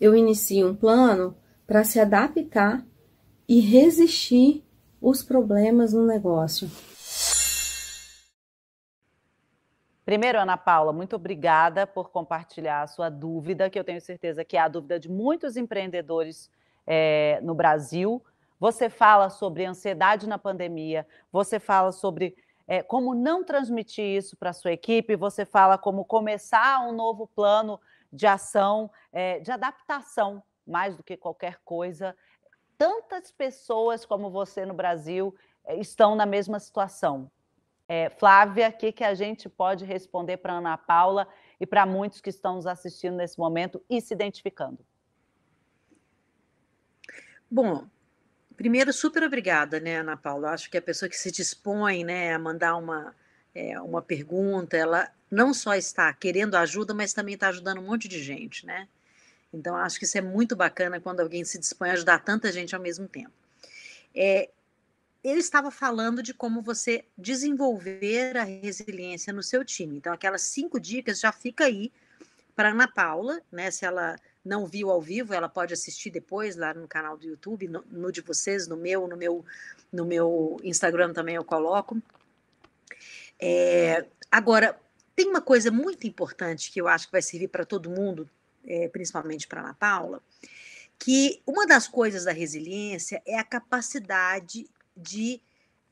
eu inicio um plano para se adaptar e resistir os problemas no negócio. Primeiro, Ana Paula, muito obrigada por compartilhar a sua dúvida, que eu tenho certeza que é a dúvida de muitos empreendedores é, no Brasil. Você fala sobre ansiedade na pandemia, você fala sobre é, como não transmitir isso para a sua equipe, você fala como começar um novo plano de ação, é, de adaptação, mais do que qualquer coisa. Tantas pessoas como você no Brasil é, estão na mesma situação. É, Flávia, o que, que a gente pode responder para Ana Paula e para muitos que estão nos assistindo nesse momento e se identificando? Bom, primeiro, super obrigada, né, Ana Paula? Acho que a pessoa que se dispõe né, a mandar uma, é, uma pergunta, ela não só está querendo ajuda, mas também está ajudando um monte de gente, né? Então, acho que isso é muito bacana quando alguém se dispõe a ajudar tanta gente ao mesmo tempo. É, ele estava falando de como você desenvolver a resiliência no seu time. Então, aquelas cinco dicas já fica aí para Ana Paula, né? Se ela não viu ao vivo, ela pode assistir depois lá no canal do YouTube, no, no de vocês, no meu, no meu, no meu Instagram também eu coloco. É, agora, tem uma coisa muito importante que eu acho que vai servir para todo mundo, é, principalmente para Ana Paula, que uma das coisas da resiliência é a capacidade de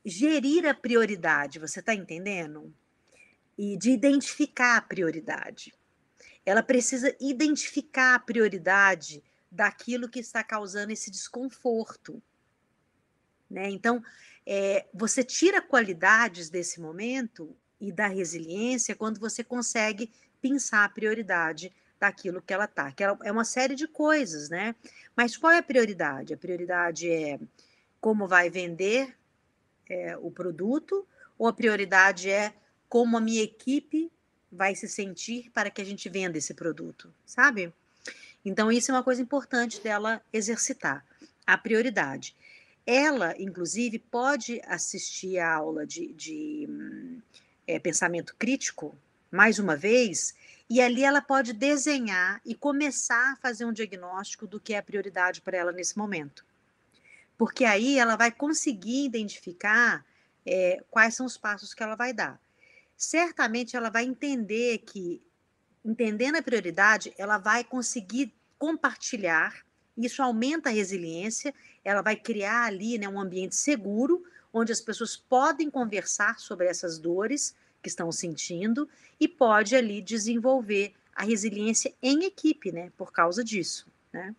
gerir a prioridade, você está entendendo? E de identificar a prioridade. Ela precisa identificar a prioridade daquilo que está causando esse desconforto. Né? Então, é, você tira qualidades desse momento e da resiliência quando você consegue pensar a prioridade daquilo que ela está. Que ela, é uma série de coisas, né? Mas qual é a prioridade? A prioridade é como vai vender é, o produto, ou a prioridade é como a minha equipe vai se sentir para que a gente venda esse produto, sabe? Então, isso é uma coisa importante dela exercitar, a prioridade. Ela, inclusive, pode assistir a aula de, de é, pensamento crítico, mais uma vez, e ali ela pode desenhar e começar a fazer um diagnóstico do que é a prioridade para ela nesse momento. Porque aí ela vai conseguir identificar é, quais são os passos que ela vai dar. Certamente ela vai entender que, entendendo a prioridade, ela vai conseguir compartilhar, isso aumenta a resiliência ela vai criar ali né, um ambiente seguro, onde as pessoas podem conversar sobre essas dores que estão sentindo e pode ali desenvolver a resiliência em equipe, né, por causa disso, né?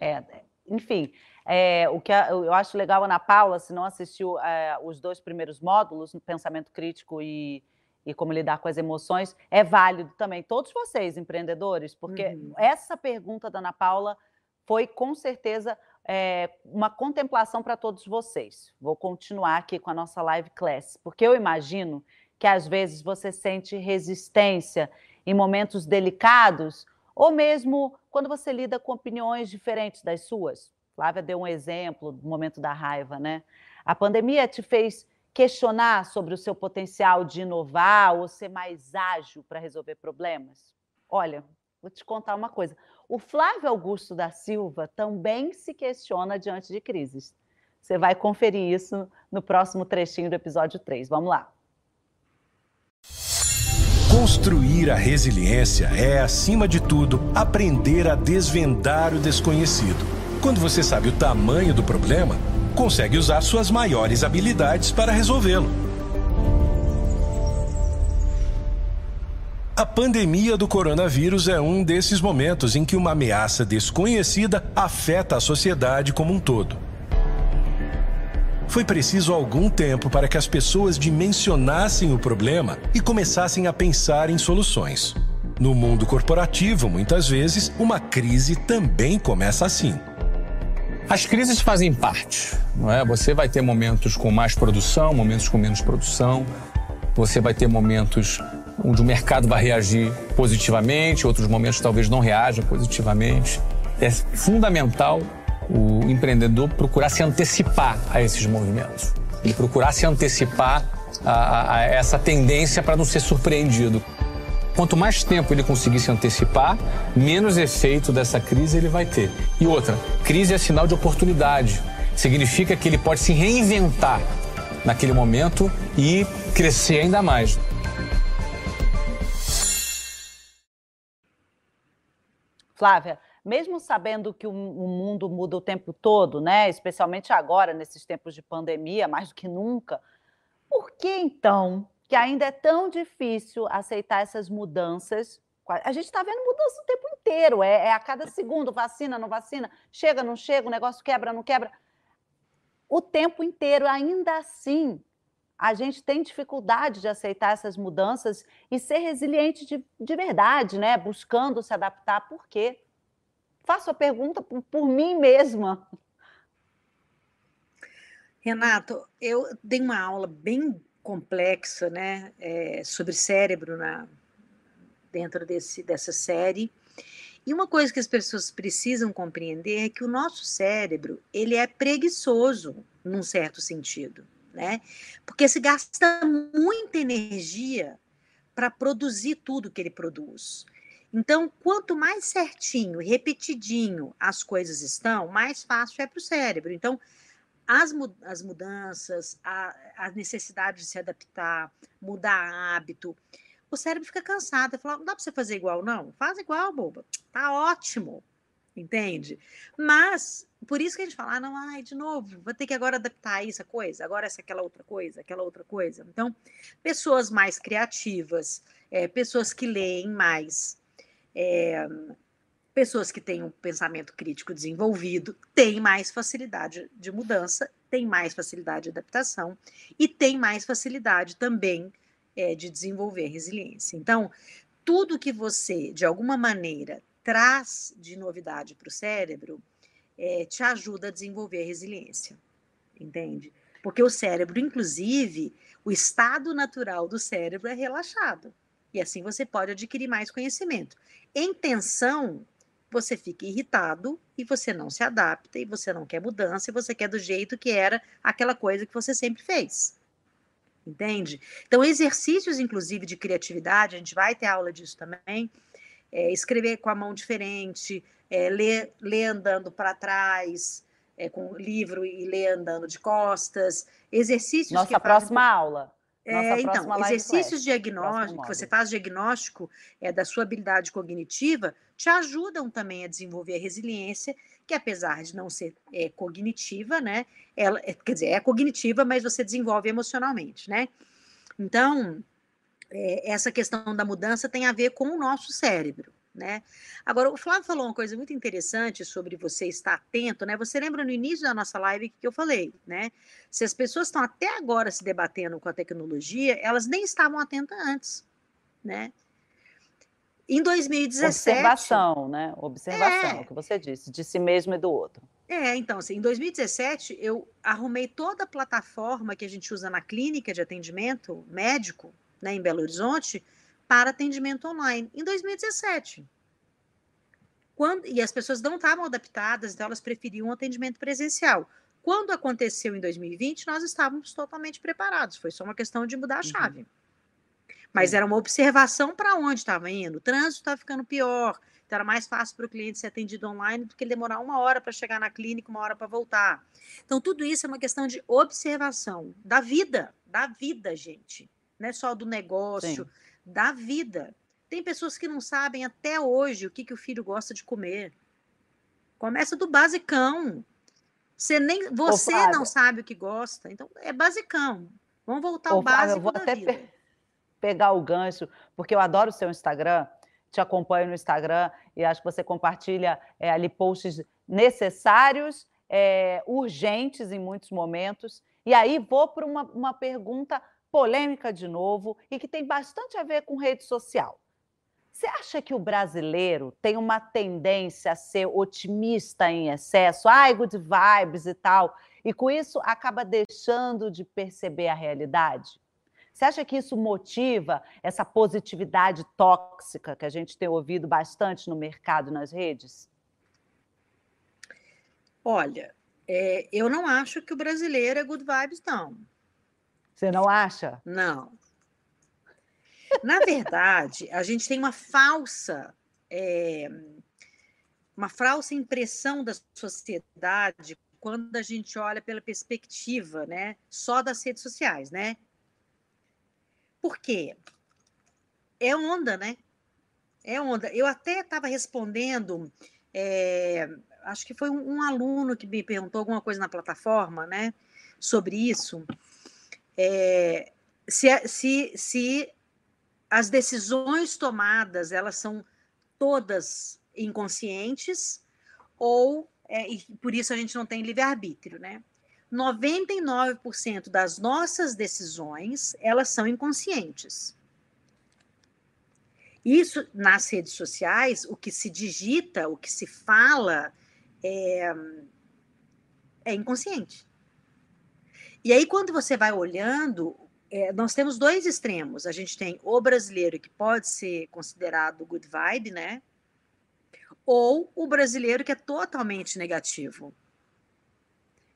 É, enfim, é, o que eu acho legal, Ana Paula, se não assistiu é, os dois primeiros módulos, no pensamento crítico e, e como lidar com as emoções, é válido também. Todos vocês, empreendedores, porque uhum. essa pergunta da Ana Paula foi com certeza é, uma contemplação para todos vocês. Vou continuar aqui com a nossa live class, porque eu imagino que às vezes você sente resistência em momentos delicados, ou mesmo quando você lida com opiniões diferentes das suas. Flávia deu um exemplo do momento da raiva, né? A pandemia te fez questionar sobre o seu potencial de inovar ou ser mais ágil para resolver problemas? Olha, vou te contar uma coisa. O Flávio Augusto da Silva também se questiona diante de crises. Você vai conferir isso no próximo trechinho do episódio 3. Vamos lá. Construir a resiliência é, acima de tudo, aprender a desvendar o desconhecido. Quando você sabe o tamanho do problema, consegue usar suas maiores habilidades para resolvê-lo. A pandemia do coronavírus é um desses momentos em que uma ameaça desconhecida afeta a sociedade como um todo. Foi preciso algum tempo para que as pessoas dimensionassem o problema e começassem a pensar em soluções. No mundo corporativo, muitas vezes, uma crise também começa assim. As crises fazem parte, não é? Você vai ter momentos com mais produção, momentos com menos produção. Você vai ter momentos onde o mercado vai reagir positivamente, outros momentos talvez não reaja positivamente. É fundamental o empreendedor procurar se antecipar a esses movimentos e procurar se antecipar a, a essa tendência para não ser surpreendido. Quanto mais tempo ele conseguir se antecipar, menos efeito dessa crise ele vai ter. E outra, crise é sinal de oportunidade. Significa que ele pode se reinventar naquele momento e crescer ainda mais. Flávia, mesmo sabendo que o, mundo muda o tempo todo, né, especialmente agora, nesses tempos de pandemia, mais do que nunca, por que então que ainda é tão difícil aceitar essas mudanças? A gente está vendo mudança o tempo inteiro, é, é, a cada segundo, vacina, não vacina, chega, não chega, o negócio quebra, não quebra. O tempo inteiro, ainda assim, a gente tem dificuldade de aceitar essas mudanças e ser resiliente de, de verdade, né? Buscando se adaptar. Por quê? Faço a pergunta por, por mim mesma. Renato, eu dei uma aula bem complexa, né, é, sobre cérebro na, dentro desse, dessa série. E uma coisa que as pessoas precisam compreender é que o nosso cérebro ele é preguiçoso num certo sentido, né? Porque se gasta muita energia para produzir tudo que ele produz. Então, quanto mais certinho, repetidinho as coisas estão, mais fácil é para o cérebro. Então, as, as mudanças, a, a necessidade de se adaptar, mudar hábito, o cérebro fica cansado. Fala, não dá para você fazer igual, não? Faz igual, boba. Tá ótimo. Entende? Mas, por isso que a gente fala, ah, não, ai, de novo, vou ter que agora adaptar isso, a coisa, agora essa, aquela outra coisa, aquela outra coisa. Então, pessoas mais criativas, é, pessoas que leem mais, é, pessoas que têm um pensamento crítico desenvolvido têm mais facilidade de mudança, têm mais facilidade de adaptação e têm mais facilidade também é, de desenvolver resiliência. Então, tudo que você, de alguma maneira, traz de novidade para o cérebro é, te ajuda a desenvolver resiliência, entende? Porque o cérebro, inclusive, o estado natural do cérebro é relaxado. E assim você pode adquirir mais conhecimento. Em tensão, você fica irritado e você não se adapta e você não quer mudança e você quer do jeito que era aquela coisa que você sempre fez. Entende? Então, exercícios, inclusive, de criatividade, a gente vai ter aula disso também. É, escrever com a mão diferente, é, ler, ler andando para trás, é, com livro e ler andando de costas. Exercícios. Nossa próxima fazem... aula. É, então, exercícios diagnósticos, que você faz diagnóstico é, da sua habilidade cognitiva, te ajudam também a desenvolver a resiliência, que apesar de não ser é, cognitiva, né? Ela, é, quer dizer, é cognitiva, mas você desenvolve emocionalmente, né? Então, é, essa questão da mudança tem a ver com o nosso cérebro. Né? Agora, o Flávio falou uma coisa muito interessante sobre você estar atento, né? Você lembra no início da nossa live que eu falei, né? Se as pessoas estão até agora se debatendo com a tecnologia, elas nem estavam atentas antes, né? Em 2017. Observação, né? Observação, é, o que você disse, de si mesmo e do outro. É, então, assim, em 2017, eu arrumei toda a plataforma que a gente usa na clínica de atendimento médico, né, em Belo Horizonte, para atendimento online em 2017. Quando, e as pessoas não estavam adaptadas, então elas preferiam um atendimento presencial. Quando aconteceu em 2020, nós estávamos totalmente preparados, foi só uma questão de mudar a uhum. chave. Uhum. Mas era uma observação para onde estava indo. O trânsito estava ficando pior, então era mais fácil para o cliente ser atendido online do que ele demorar uma hora para chegar na clínica, uma hora para voltar. Então, tudo isso é uma questão de observação da vida, da vida, gente. Não é só do negócio, Sim da vida. Tem pessoas que não sabem até hoje o que, que o filho gosta de comer. Começa do basicão. Você nem você Ô, não sabe o que gosta, então é basicão. Vamos voltar ao Ô, básico eu vou até vida. Pe pegar o gancho, porque eu adoro o seu Instagram, te acompanho no Instagram e acho que você compartilha é, ali posts necessários, é, urgentes em muitos momentos. E aí vou para uma, uma pergunta polêmica de novo e que tem bastante a ver com rede social. Você acha que o brasileiro tem uma tendência a ser otimista em excesso, ai, good vibes e tal, e com isso acaba deixando de perceber a realidade? Você acha que isso motiva essa positividade tóxica que a gente tem ouvido bastante no mercado, nas redes? Olha, é, eu não acho que o brasileiro é good vibes, não. Você não acha? Não. Na verdade, a gente tem uma falsa, é, uma falsa impressão da sociedade quando a gente olha pela perspectiva, né, só das redes sociais, né? Por quê? É onda, né? É onda. Eu até estava respondendo, é, acho que foi um, um aluno que me perguntou alguma coisa na plataforma, né, sobre isso é, se, se, se as decisões tomadas elas são todas inconscientes ou é, e por isso a gente não tem livre arbítrio, né? 99% das nossas decisões, elas são inconscientes. Isso nas redes sociais, o que se digita, o que se fala é, é inconsciente. E aí, quando você vai olhando, é, nós temos dois extremos. A gente tem o brasileiro, que pode ser considerado good vibe, né? Ou o brasileiro que é totalmente negativo.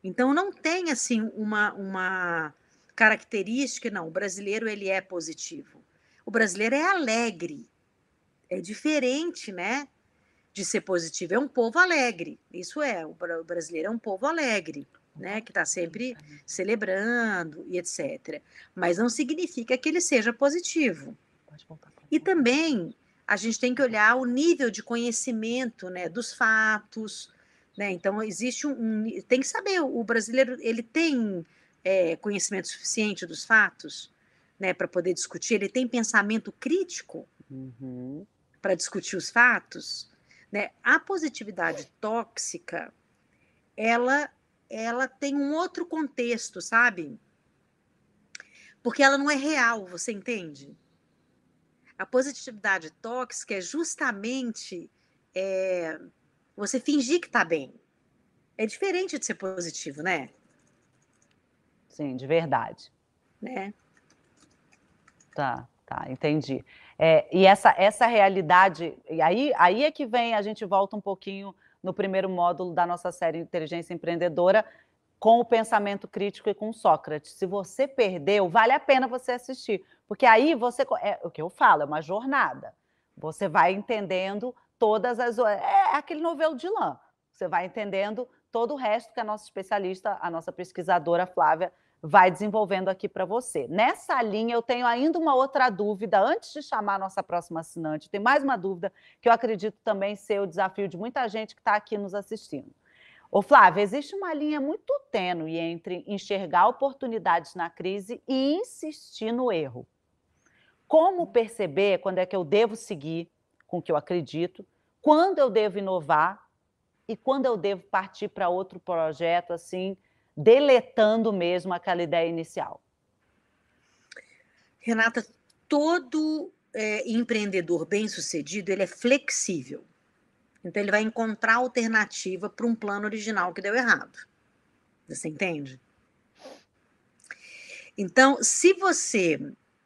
Então, não tem, assim, uma, uma característica, não, o brasileiro, ele é positivo. O brasileiro é alegre é diferente, né? De ser positivo. É um povo alegre. Isso é. O brasileiro é um povo alegre, né? Que está sempre celebrando e etc. Mas não significa que ele seja positivo. E também a gente tem que olhar o nível de conhecimento, né? Dos fatos. Né? Então existe um, um tem que saber o brasileiro ele tem é, conhecimento suficiente dos fatos, né? Para poder discutir. Ele tem pensamento crítico. Uhum para discutir os fatos, né? A positividade tóxica, ela ela tem um outro contexto, sabe? Porque ela não é real, você entende? A positividade tóxica é justamente é, você fingir que está bem. É diferente de ser positivo, né? Sim, de verdade. Né? Tá, tá, entendi. É, e essa, essa realidade, e aí, aí é que vem, a gente volta um pouquinho no primeiro módulo da nossa série Inteligência Empreendedora, com o pensamento crítico e com Sócrates. Se você perdeu, vale a pena você assistir, porque aí você, é o que eu falo, é uma jornada. Você vai entendendo todas as. É aquele novelo de lã. Você vai entendendo todo o resto que a nossa especialista, a nossa pesquisadora Flávia, vai desenvolvendo aqui para você. Nessa linha, eu tenho ainda uma outra dúvida, antes de chamar a nossa próxima assinante, tem mais uma dúvida que eu acredito também ser o desafio de muita gente que está aqui nos assistindo. Ô Flávia, existe uma linha muito tênue entre enxergar oportunidades na crise e insistir no erro. Como perceber quando é que eu devo seguir com o que eu acredito, quando eu devo inovar e quando eu devo partir para outro projeto assim, deletando mesmo aquela ideia inicial? Renata, todo é, empreendedor bem-sucedido, ele é flexível. Então, ele vai encontrar alternativa para um plano original que deu errado. Você entende? Então, se você...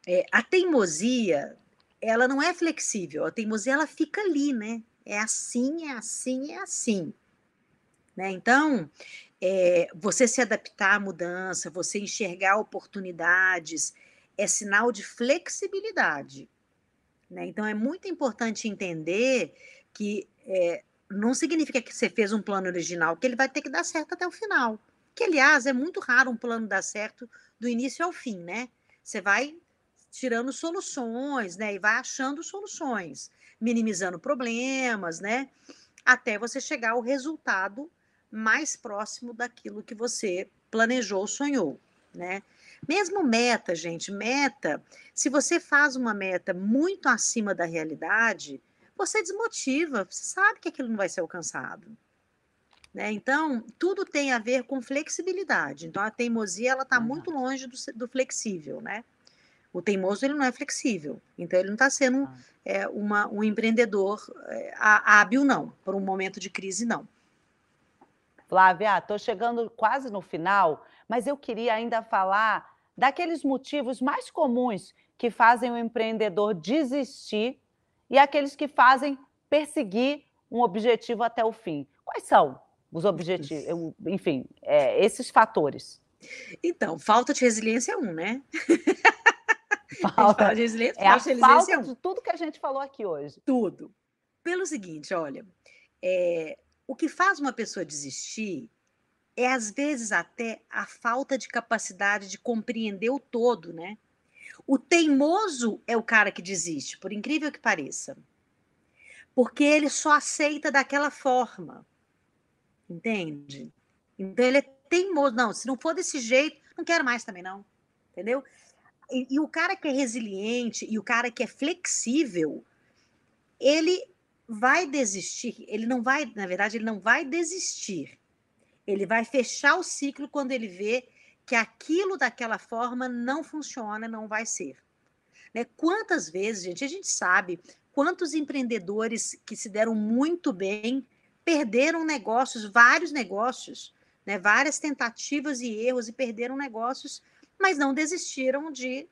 É, a teimosia, ela não é flexível. A teimosia, ela fica ali, né? É assim, é assim, é assim. Né? Então, é, você se adaptar à mudança, você enxergar oportunidades, é sinal de flexibilidade. Né? Então, é muito importante entender que é, não significa que você fez um plano original, que ele vai ter que dar certo até o final. Que, aliás, é muito raro um plano dar certo do início ao fim, né? Você vai tirando soluções, né? E vai achando soluções, minimizando problemas, né? Até você chegar ao resultado mais próximo daquilo que você planejou, sonhou, né? Mesmo meta, gente, meta, se você faz uma meta muito acima da realidade, você desmotiva, você sabe que aquilo não vai ser alcançado. Né? Então, tudo tem a ver com flexibilidade. Então, a teimosia ela está muito longe do, do, flexível, né? O teimoso ele não é flexível, então ele não está sendo uhum. é, uma, um empreendedor é, hábil, não, por um momento de crise, não. Flávia, estou chegando quase no final, mas eu queria ainda falar daqueles motivos mais comuns que fazem o empreendedor desistir e aqueles que fazem perseguir um objetivo até o fim. Quais são os objetivos, enfim, é, esses fatores? Então, falta de resiliência é um, né? Falta de resiliência, é falta de falta é um. de tudo que a gente falou aqui hoje. Tudo. Pelo seguinte, olha, é, o que faz uma pessoa desistir é, às vezes, até a falta de capacidade de compreender o todo, né? O teimoso é o cara que desiste, por incrível que pareça. Porque ele só aceita daquela forma. Entende? Então ele é teimoso. Não, se não for desse jeito, não quero mais também, não. Entendeu? E, e o cara que é resiliente e o cara que é flexível, ele vai desistir, ele não vai, na verdade, ele não vai desistir. Ele vai fechar o ciclo quando ele vê que aquilo daquela forma não funciona, não vai ser. Né? Quantas vezes, gente, a gente sabe quantos empreendedores que se deram muito bem perderam negócios, vários negócios, né? várias tentativas e erros e perderam negócios, mas não desistiram de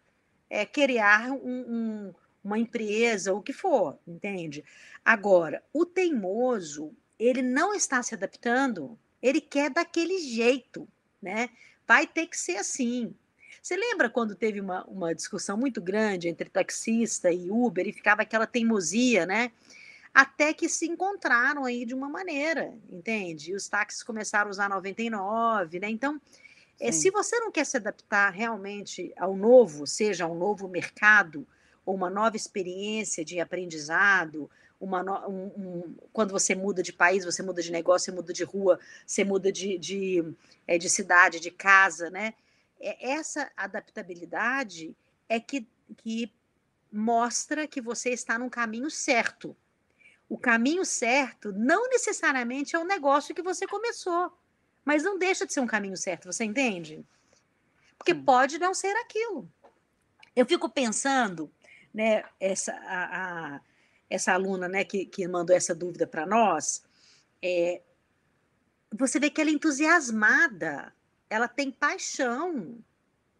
é, criar um, um, uma empresa, o que for, entende? Agora, o teimoso, ele não está se adaptando, ele quer daquele jeito, né? Vai ter que ser assim. Você lembra quando teve uma, uma discussão muito grande entre taxista e Uber e ficava aquela teimosia, né? Até que se encontraram aí de uma maneira, entende? E os táxis começaram a usar 99, né? Então, é, se você não quer se adaptar realmente ao novo, seja ao novo mercado, ou uma nova experiência de aprendizado, uma no, um, um, quando você muda de país, você muda de negócio, você muda de rua, você muda de, de, é, de cidade, de casa, né? É, essa adaptabilidade é que, que mostra que você está no caminho certo. O caminho certo não necessariamente é o negócio que você começou, mas não deixa de ser um caminho certo, você entende? Porque pode não ser aquilo. Eu fico pensando, né, essa, a, a essa aluna né, que, que mandou essa dúvida para nós, é, você vê que ela é entusiasmada, ela tem paixão,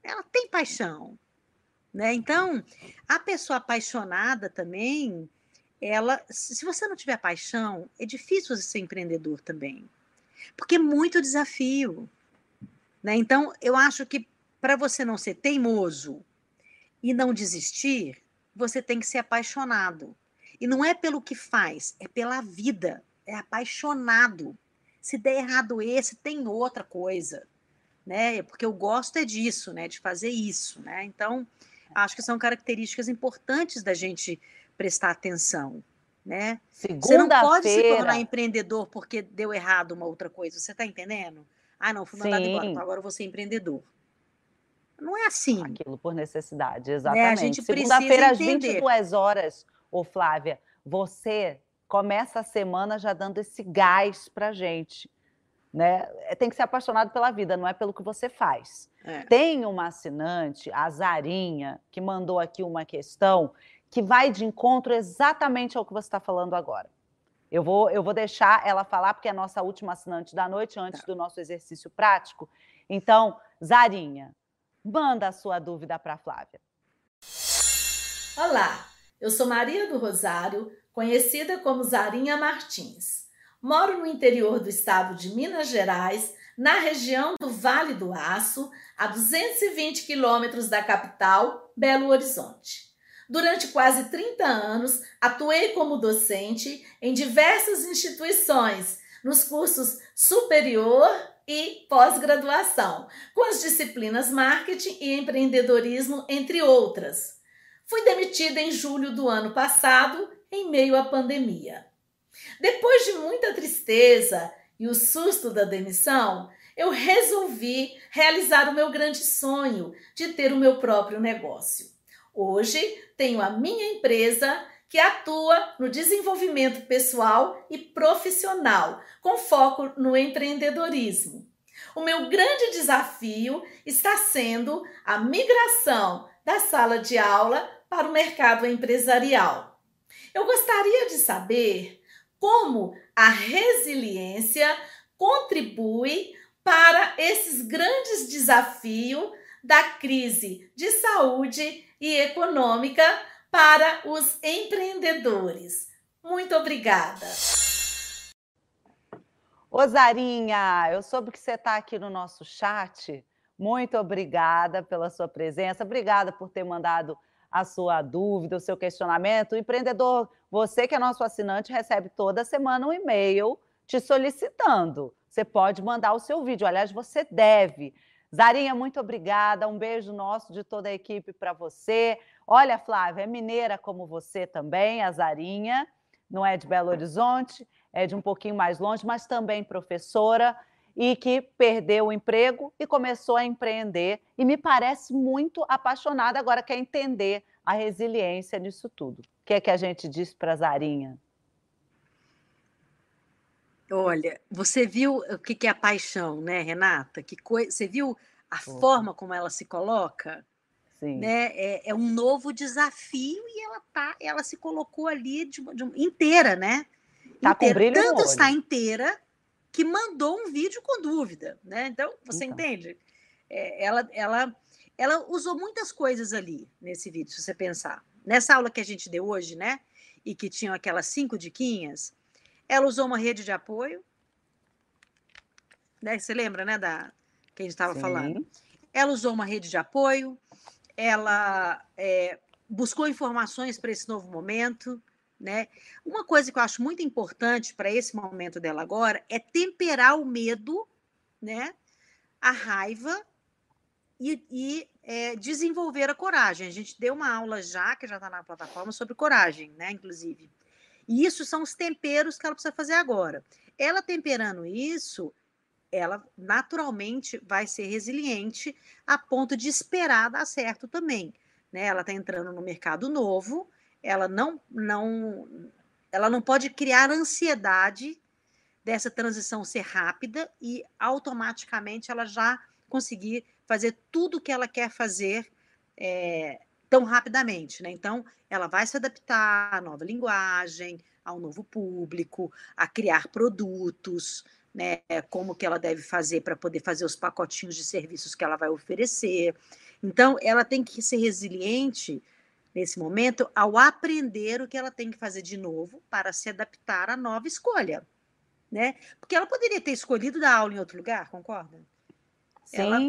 ela tem paixão. Né? Então, a pessoa apaixonada também, ela, se você não tiver paixão, é difícil você ser empreendedor também, porque é muito desafio. Né? Então, eu acho que para você não ser teimoso e não desistir, você tem que ser apaixonado. E não é pelo que faz, é pela vida. É apaixonado. Se der errado esse, tem outra coisa. Né? Porque eu gosto é disso, né? De fazer isso, né? Então, acho que são características importantes da gente prestar atenção, né? Você não pode se tornar empreendedor porque deu errado uma outra coisa. Você está entendendo? Ah, não, fui mandado Sim. embora, então agora eu vou ser empreendedor. Não é assim. Aquilo por necessidade, exatamente. Né? Segunda-feira, às 22 horas, Ô, Flávia, você começa a semana já dando esse gás para gente. Né? É, tem que ser apaixonado pela vida, não é pelo que você faz. É. Tem uma assinante, a Zarinha, que mandou aqui uma questão que vai de encontro exatamente ao que você está falando agora. Eu vou, eu vou deixar ela falar, porque é a nossa última assinante da noite, antes tá. do nosso exercício prático. Então, Zarinha, manda a sua dúvida para a Flávia. Olá, eu sou Maria do Rosário, conhecida como Zarinha Martins. Moro no interior do estado de Minas Gerais, na região do Vale do Aço, a 220 quilômetros da capital, Belo Horizonte. Durante quase 30 anos, atuei como docente em diversas instituições, nos cursos superior e pós-graduação, com as disciplinas marketing e empreendedorismo, entre outras. Fui demitida em julho do ano passado, em meio à pandemia. Depois de muita tristeza e o susto da demissão, eu resolvi realizar o meu grande sonho de ter o meu próprio negócio. Hoje tenho a minha empresa que atua no desenvolvimento pessoal e profissional, com foco no empreendedorismo. O meu grande desafio está sendo a migração da sala de aula para o mercado empresarial. Eu gostaria de saber como a resiliência contribui para esses grandes desafios da crise de saúde e econômica para os empreendedores. Muito obrigada. Osarinha, eu soube que você está aqui no nosso chat. Muito obrigada pela sua presença. Obrigada por ter mandado a sua dúvida, o seu questionamento. O empreendedor, você que é nosso assinante, recebe toda semana um e-mail te solicitando. Você pode mandar o seu vídeo, aliás, você deve. Zarinha, muito obrigada. Um beijo nosso de toda a equipe para você. Olha, Flávia, é mineira como você também, a Zarinha. Não é de Belo Horizonte, é de um pouquinho mais longe, mas também professora e que perdeu o emprego e começou a empreender e me parece muito apaixonada agora quer entender a resiliência nisso tudo. O que é que a gente diz para Zarinha? Olha, você viu o que é a paixão, né, Renata? Que coi... Você viu a forma como ela se coloca? Sim. Né? É, é, um novo desafio e ela tá, ela se colocou ali de, de, inteira, né? Tá inteira. com brilho Tanto está inteira que mandou um vídeo com dúvida, né? Então, você então. entende? É, ela, ela, ela usou muitas coisas ali nesse vídeo, se você pensar. Nessa aula que a gente deu hoje, né? E que tinham aquelas cinco diquinhas, ela usou uma rede de apoio. Né? Você lembra, né, da que a gente estava falando? Ela usou uma rede de apoio, ela é, buscou informações para esse novo momento. Né? Uma coisa que eu acho muito importante para esse momento dela agora é temperar o medo, né? a raiva e, e é, desenvolver a coragem. A gente deu uma aula já, que já está na plataforma, sobre coragem, né? inclusive. E isso são os temperos que ela precisa fazer agora. Ela temperando isso, ela naturalmente vai ser resiliente a ponto de esperar dar certo também. Né? Ela está entrando no mercado novo, ela não, não, ela não pode criar ansiedade dessa transição ser rápida e automaticamente ela já conseguir fazer tudo o que ela quer fazer é, tão rapidamente. Né? Então, ela vai se adaptar à nova linguagem, ao novo público, a criar produtos, né, como que ela deve fazer para poder fazer os pacotinhos de serviços que ela vai oferecer. Então, ela tem que ser resiliente nesse momento ao aprender o que ela tem que fazer de novo para se adaptar à nova escolha, né? Porque ela poderia ter escolhido dar aula em outro lugar, concorda? Sim, ela...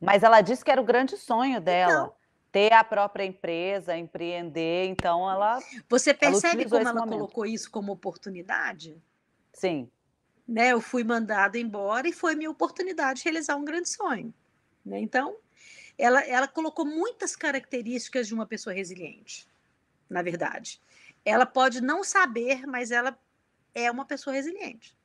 mas ela disse que era o grande sonho dela. Então, ter a própria empresa, empreender, então ela. Você percebe ela como ela momento. colocou isso como oportunidade? Sim né, eu fui mandada embora e foi minha oportunidade de realizar um grande sonho. Né? Então, ela, ela colocou muitas características de uma pessoa resiliente, na verdade. Ela pode não saber, mas ela é uma pessoa resiliente.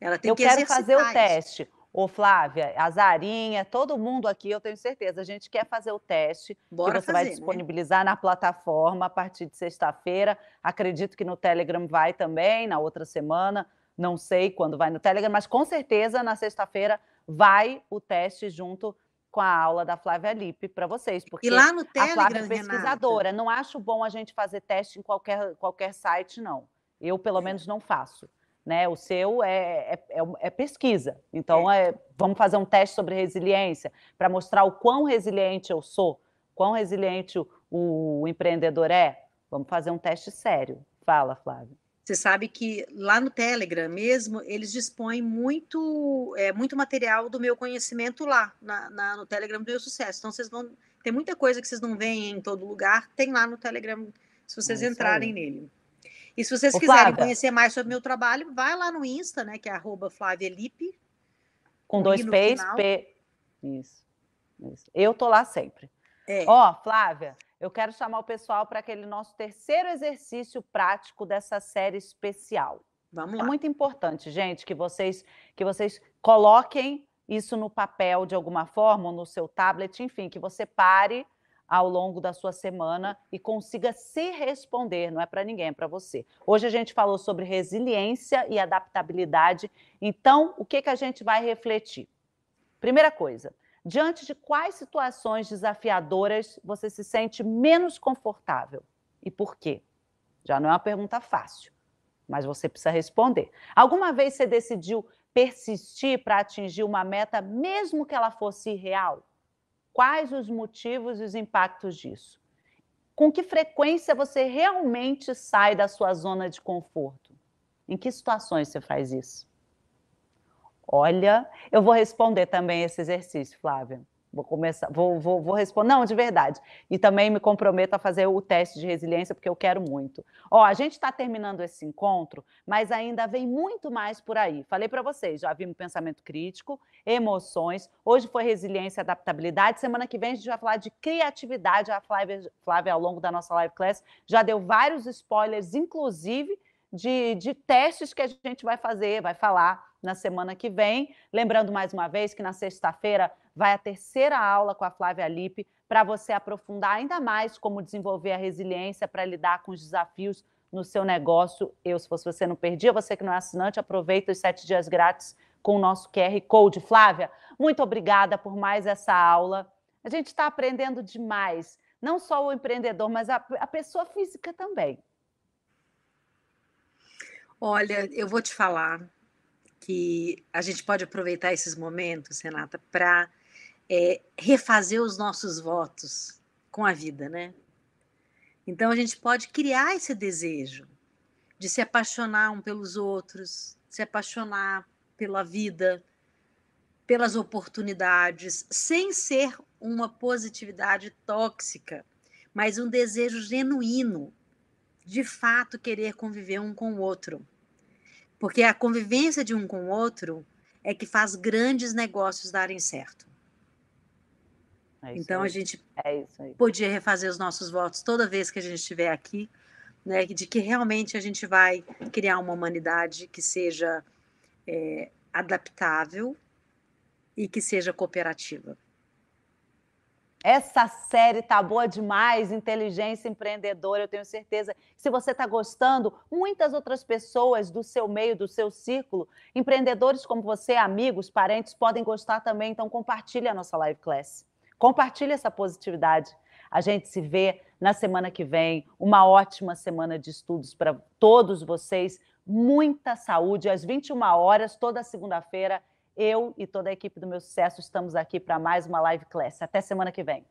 Ela tem eu que quero fazer o teste. Ô, Flávia, a Zarinha, todo mundo aqui, eu tenho certeza, a gente quer fazer o teste Bora que você fazer, vai né? disponibilizar né? na plataforma a partir de sexta-feira. Acredito que no Telegram vai também, na outra semana. Não sei quando vai no Telegram, mas com certeza na sexta-feira vai o teste junto com a aula da Flávia Lippe para vocês. Porque e lá no Telegram, a Flávia é pesquisadora. Renata. Não acho bom a gente fazer teste em qualquer, qualquer site, não. Eu, pelo é. menos, não faço. Né? O seu é, é, é, é pesquisa. Então, é. é vamos fazer um teste sobre resiliência para mostrar o quão resiliente eu sou, quão resiliente o, o empreendedor é. Vamos fazer um teste sério. Fala, Flávia. Você sabe que lá no Telegram mesmo, eles dispõem muito, é, muito material do meu conhecimento lá, na, na, no Telegram do meu sucesso. Então, vocês vão. Tem muita coisa que vocês não veem em todo lugar, tem lá no Telegram, se vocês é entrarem nele. E se vocês Ô, quiserem Flávia. conhecer mais sobre o meu trabalho, vai lá no Insta, né? Que é arroba Flavielipe. Com dois P's, P. Isso, isso. Eu tô lá sempre. É. Ó, Flávia, eu quero chamar o pessoal para aquele nosso terceiro exercício prático dessa série especial. Vamos é lá. É muito importante, gente, que vocês que vocês coloquem isso no papel de alguma forma, ou no seu tablet, enfim, que você pare ao longo da sua semana e consiga se responder, não é para ninguém, é para você. Hoje a gente falou sobre resiliência e adaptabilidade, então o que, que a gente vai refletir? Primeira coisa, Diante de quais situações desafiadoras você se sente menos confortável e por quê? Já não é uma pergunta fácil, mas você precisa responder. Alguma vez você decidiu persistir para atingir uma meta, mesmo que ela fosse irreal? Quais os motivos e os impactos disso? Com que frequência você realmente sai da sua zona de conforto? Em que situações você faz isso? Olha, eu vou responder também esse exercício, Flávia. Vou começar, vou, vou, vou responder. Não, de verdade. E também me comprometo a fazer o teste de resiliência, porque eu quero muito. Ó, a gente está terminando esse encontro, mas ainda vem muito mais por aí. Falei para vocês, já vimos pensamento crítico, emoções. Hoje foi resiliência e adaptabilidade. Semana que vem a gente vai falar de criatividade. A Flávia, Flávia, ao longo da nossa live class, já deu vários spoilers, inclusive de, de testes que a gente vai fazer, vai falar na semana que vem. Lembrando mais uma vez que na sexta-feira vai a terceira aula com a Flávia Lippe para você aprofundar ainda mais como desenvolver a resiliência para lidar com os desafios no seu negócio. Eu, se fosse você, não perdia. Você que não é assinante, aproveita os sete dias grátis com o nosso QR Code. Flávia, muito obrigada por mais essa aula. A gente está aprendendo demais, não só o empreendedor, mas a, a pessoa física também. Olha, eu vou te falar que a gente pode aproveitar esses momentos, Renata, para é, refazer os nossos votos com a vida, né? Então a gente pode criar esse desejo de se apaixonar um pelos outros, se apaixonar pela vida, pelas oportunidades, sem ser uma positividade tóxica, mas um desejo genuíno de fato querer conviver um com o outro. Porque a convivência de um com o outro é que faz grandes negócios darem certo. É então a gente é podia refazer os nossos votos toda vez que a gente estiver aqui, né, de que realmente a gente vai criar uma humanidade que seja é, adaptável e que seja cooperativa. Essa série tá boa demais, Inteligência Empreendedora. Eu tenho certeza que se você está gostando, muitas outras pessoas do seu meio, do seu círculo, empreendedores como você, amigos, parentes, podem gostar também. Então, compartilhe a nossa live class. Compartilhe essa positividade. A gente se vê na semana que vem. Uma ótima semana de estudos para todos vocês. Muita saúde. Às 21 horas, toda segunda-feira eu e toda a equipe do meu sucesso estamos aqui para mais uma live class. Até semana que vem.